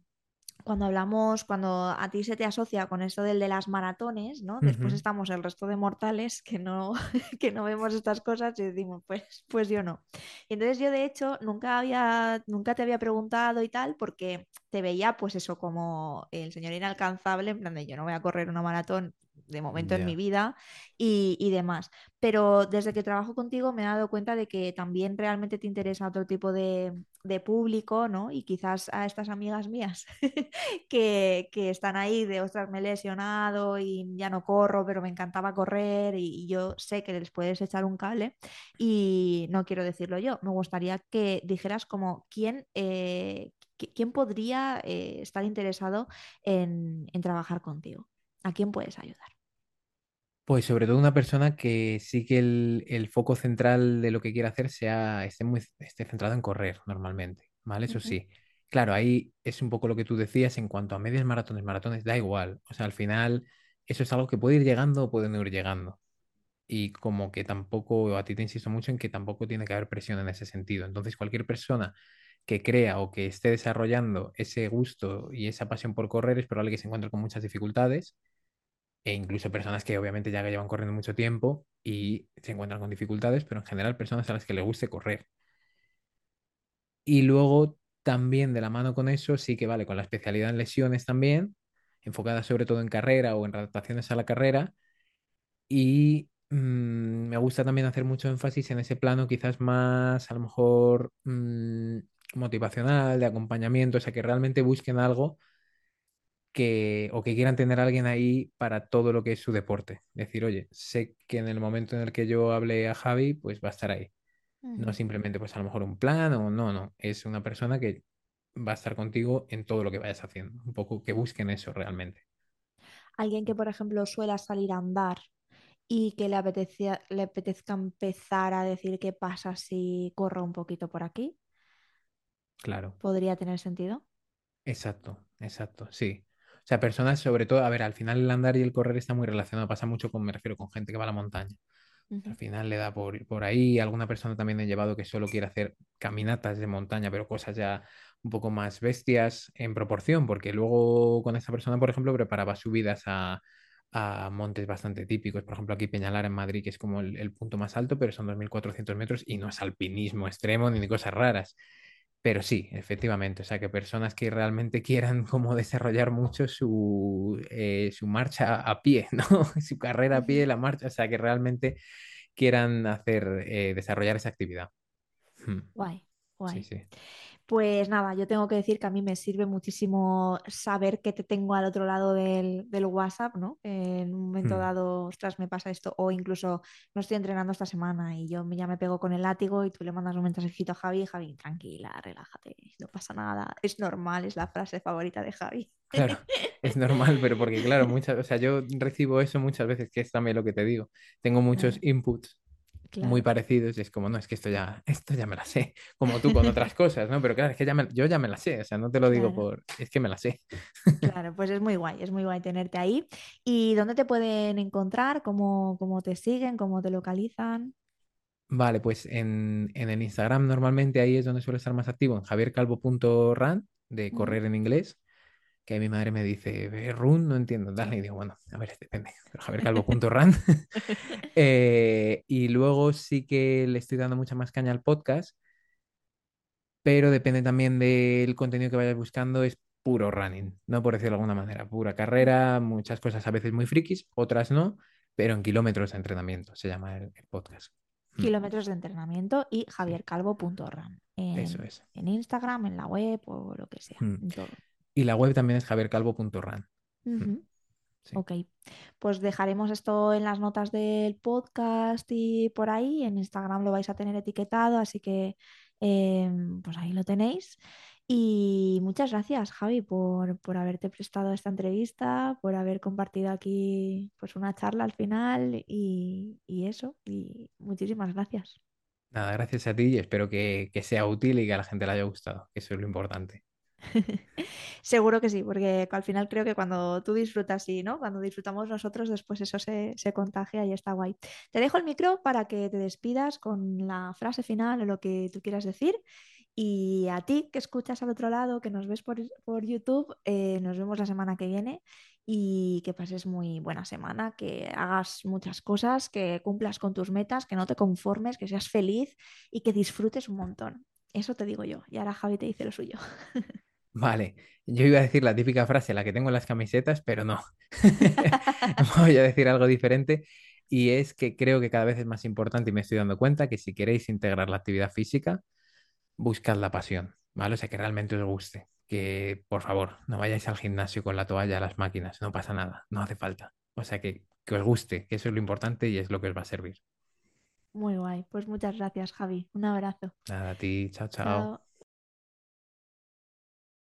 cuando hablamos, cuando a ti se te asocia con esto del de las maratones, ¿no? Después estamos el resto de mortales que no, que no vemos estas cosas y decimos, pues, pues yo no. Y entonces yo de hecho nunca había, nunca te había preguntado y tal, porque te veía pues eso como el señor inalcanzable, en plan de yo no voy a correr una maratón de momento en mi vida y, y demás. Pero desde que trabajo contigo me he dado cuenta de que también realmente te interesa otro tipo de, de público, ¿no? Y quizás a estas amigas mías que, que están ahí de, ostras, me he lesionado y ya no corro, pero me encantaba correr y, y yo sé que les puedes echar un cable y no quiero decirlo yo. Me gustaría que dijeras como quién, eh, qui- quién podría eh, estar interesado en, en trabajar contigo. ¿A quién puedes ayudar? Pues sobre todo una persona que sí que el, el foco central de lo que quiere hacer sea, esté muy, esté centrado en correr normalmente, ¿vale? Eso sí. Claro, ahí es un poco lo que tú decías en cuanto a medias maratones, maratones, da igual. O sea, al final eso es algo que puede ir llegando o puede no ir llegando. Y como que tampoco, a ti te insisto mucho en que tampoco tiene que haber presión en ese sentido. Entonces, cualquier persona que crea o que esté desarrollando ese gusto y esa pasión por correr es probable que se encuentre con muchas dificultades e incluso personas que obviamente ya llevan corriendo mucho tiempo y se encuentran con dificultades, pero en general personas a las que les guste correr. Y luego también de la mano con eso, sí que vale, con la especialidad en lesiones también, enfocada sobre todo en carrera o en adaptaciones a la carrera. Y mm, me gusta también hacer mucho énfasis en ese plano, quizás más a lo mejor mm, motivacional, de acompañamiento, o sea, que realmente busquen algo que, o que quieran tener a alguien ahí para todo lo que es su deporte. Decir, oye, sé que en el momento en el que yo hable a Javi, pues va a estar ahí. No simplemente, pues a lo mejor un plan o no, no. Es una persona que va a estar contigo en todo lo que vayas haciendo. Un poco que busquen eso realmente. Alguien que, por ejemplo, suela salir a andar y que le apetezca, le apetezca empezar a decir qué pasa si corro un poquito por aquí. Claro. ¿Podría tener sentido? Exacto, exacto, sí. O sea, personas sobre todo, a ver, al final el andar y el correr está muy relacionado, pasa mucho con, me refiero, con gente que va a la montaña. Al final le da por por ahí. Alguna persona también he llevado que solo quiere hacer caminatas de montaña, pero cosas ya un poco más bestias en proporción, porque luego con esa persona, por ejemplo, preparaba subidas a, a montes bastante típicos. Por ejemplo, aquí Peñalar en Madrid, que es como el, el punto más alto, pero son 2.400 metros y no es alpinismo extremo ni cosas raras. Pero sí, efectivamente, o sea, que personas que realmente quieran como desarrollar mucho su, eh, su marcha a pie, ¿no? Su carrera a pie, la marcha, o sea, que realmente quieran hacer, eh, desarrollar esa actividad. Hmm. Guay, guay. Sí, sí. Pues nada, yo tengo que decir que a mí me sirve muchísimo saber que te tengo al otro lado del, del WhatsApp, ¿no? En un momento Hmm. dado, ostras, me pasa esto, o incluso no estoy entrenando esta semana y yo ya me pego con el látigo y tú le mandas un mensajito a Javi, Javi, tranquila, relájate, no pasa nada, es normal, es la frase favorita de Javi. Claro, es normal, pero porque claro, muchas, o sea, yo recibo eso muchas veces, que es también lo que te digo. Tengo muchos Claro, muy parecidos y es como, no, es que esto ya, esto ya me la sé, como tú con otras cosas, ¿no? Pero claro, es que ya me- yo ya me la sé, o sea, no te lo digo claro. por, es que me la sé. Claro, pues es muy guay, es muy guay tenerte ahí. ¿Y dónde te pueden encontrar? ¿Cómo, cómo te siguen? ¿Cómo te localizan? Vale, pues en, en el Instagram normalmente ahí es donde suelo estar más activo, en javiercalvo.ran, de correr en inglés, que mi madre me dice, "Eh, run, no entiendo, dale, y digo, bueno, a ver, depende, pero javiercalvo.ran. Eh, y luego sí que le estoy dando mucha más caña al podcast, pero depende también del contenido que vayas buscando, es puro running, no por decirlo de alguna manera, pura carrera, muchas cosas a veces muy frikis, otras no, pero en kilómetros de entrenamiento se llama el, el podcast. Mm, Kilómetros de entrenamiento y sí, javiercalvo.ran eso es. en Instagram, en la web o lo que sea, Mm. en todo. Y la web también es javiercalvo.ran. Mm. Sí. Ok, pues dejaremos esto en las notas del podcast y por ahí. En Instagram lo vais a tener etiquetado, así que em, pues ahí lo tenéis. Y muchas gracias, Javi, por, por haberte prestado esta entrevista, por haber compartido aquí pues una charla al final y, y eso. Y muchísimas gracias. Nada, gracias a ti y espero que, que sea útil y que a la gente le haya gustado, que eso es lo importante. Seguro que sí, porque al final creo que cuando tú disfrutas y, ¿no? Cuando disfrutamos nosotros, después eso se, se contagia y está guay. Te dejo el micro para que te despidas con la frase final o lo que tú quieras decir. Y a ti que escuchas al otro lado, que nos ves por, por YouTube, eh, nos vemos la semana que viene y que pases muy buena semana, que hagas muchas cosas, que cumplas con tus metas, que no te conformes, que seas feliz y que disfrutes un montón. Eso te digo yo. Y ahora Javi te dice lo suyo. Vale, yo iba a decir la típica frase, la que tengo en las camisetas, pero no. Voy a decir algo diferente y es que creo que cada vez es más importante y me estoy dando cuenta que si queréis integrar la actividad física, buscad la pasión, ¿vale? O sea, que realmente os guste. Que, por favor, no vayáis al gimnasio con la toalla a las máquinas, no pasa nada, no hace falta. O sea, que, que os guste, que eso es lo importante y es lo que os va a servir. Muy guay. Pues muchas gracias, Javi. Un abrazo. Nada, a ti, chao, chao. Chao.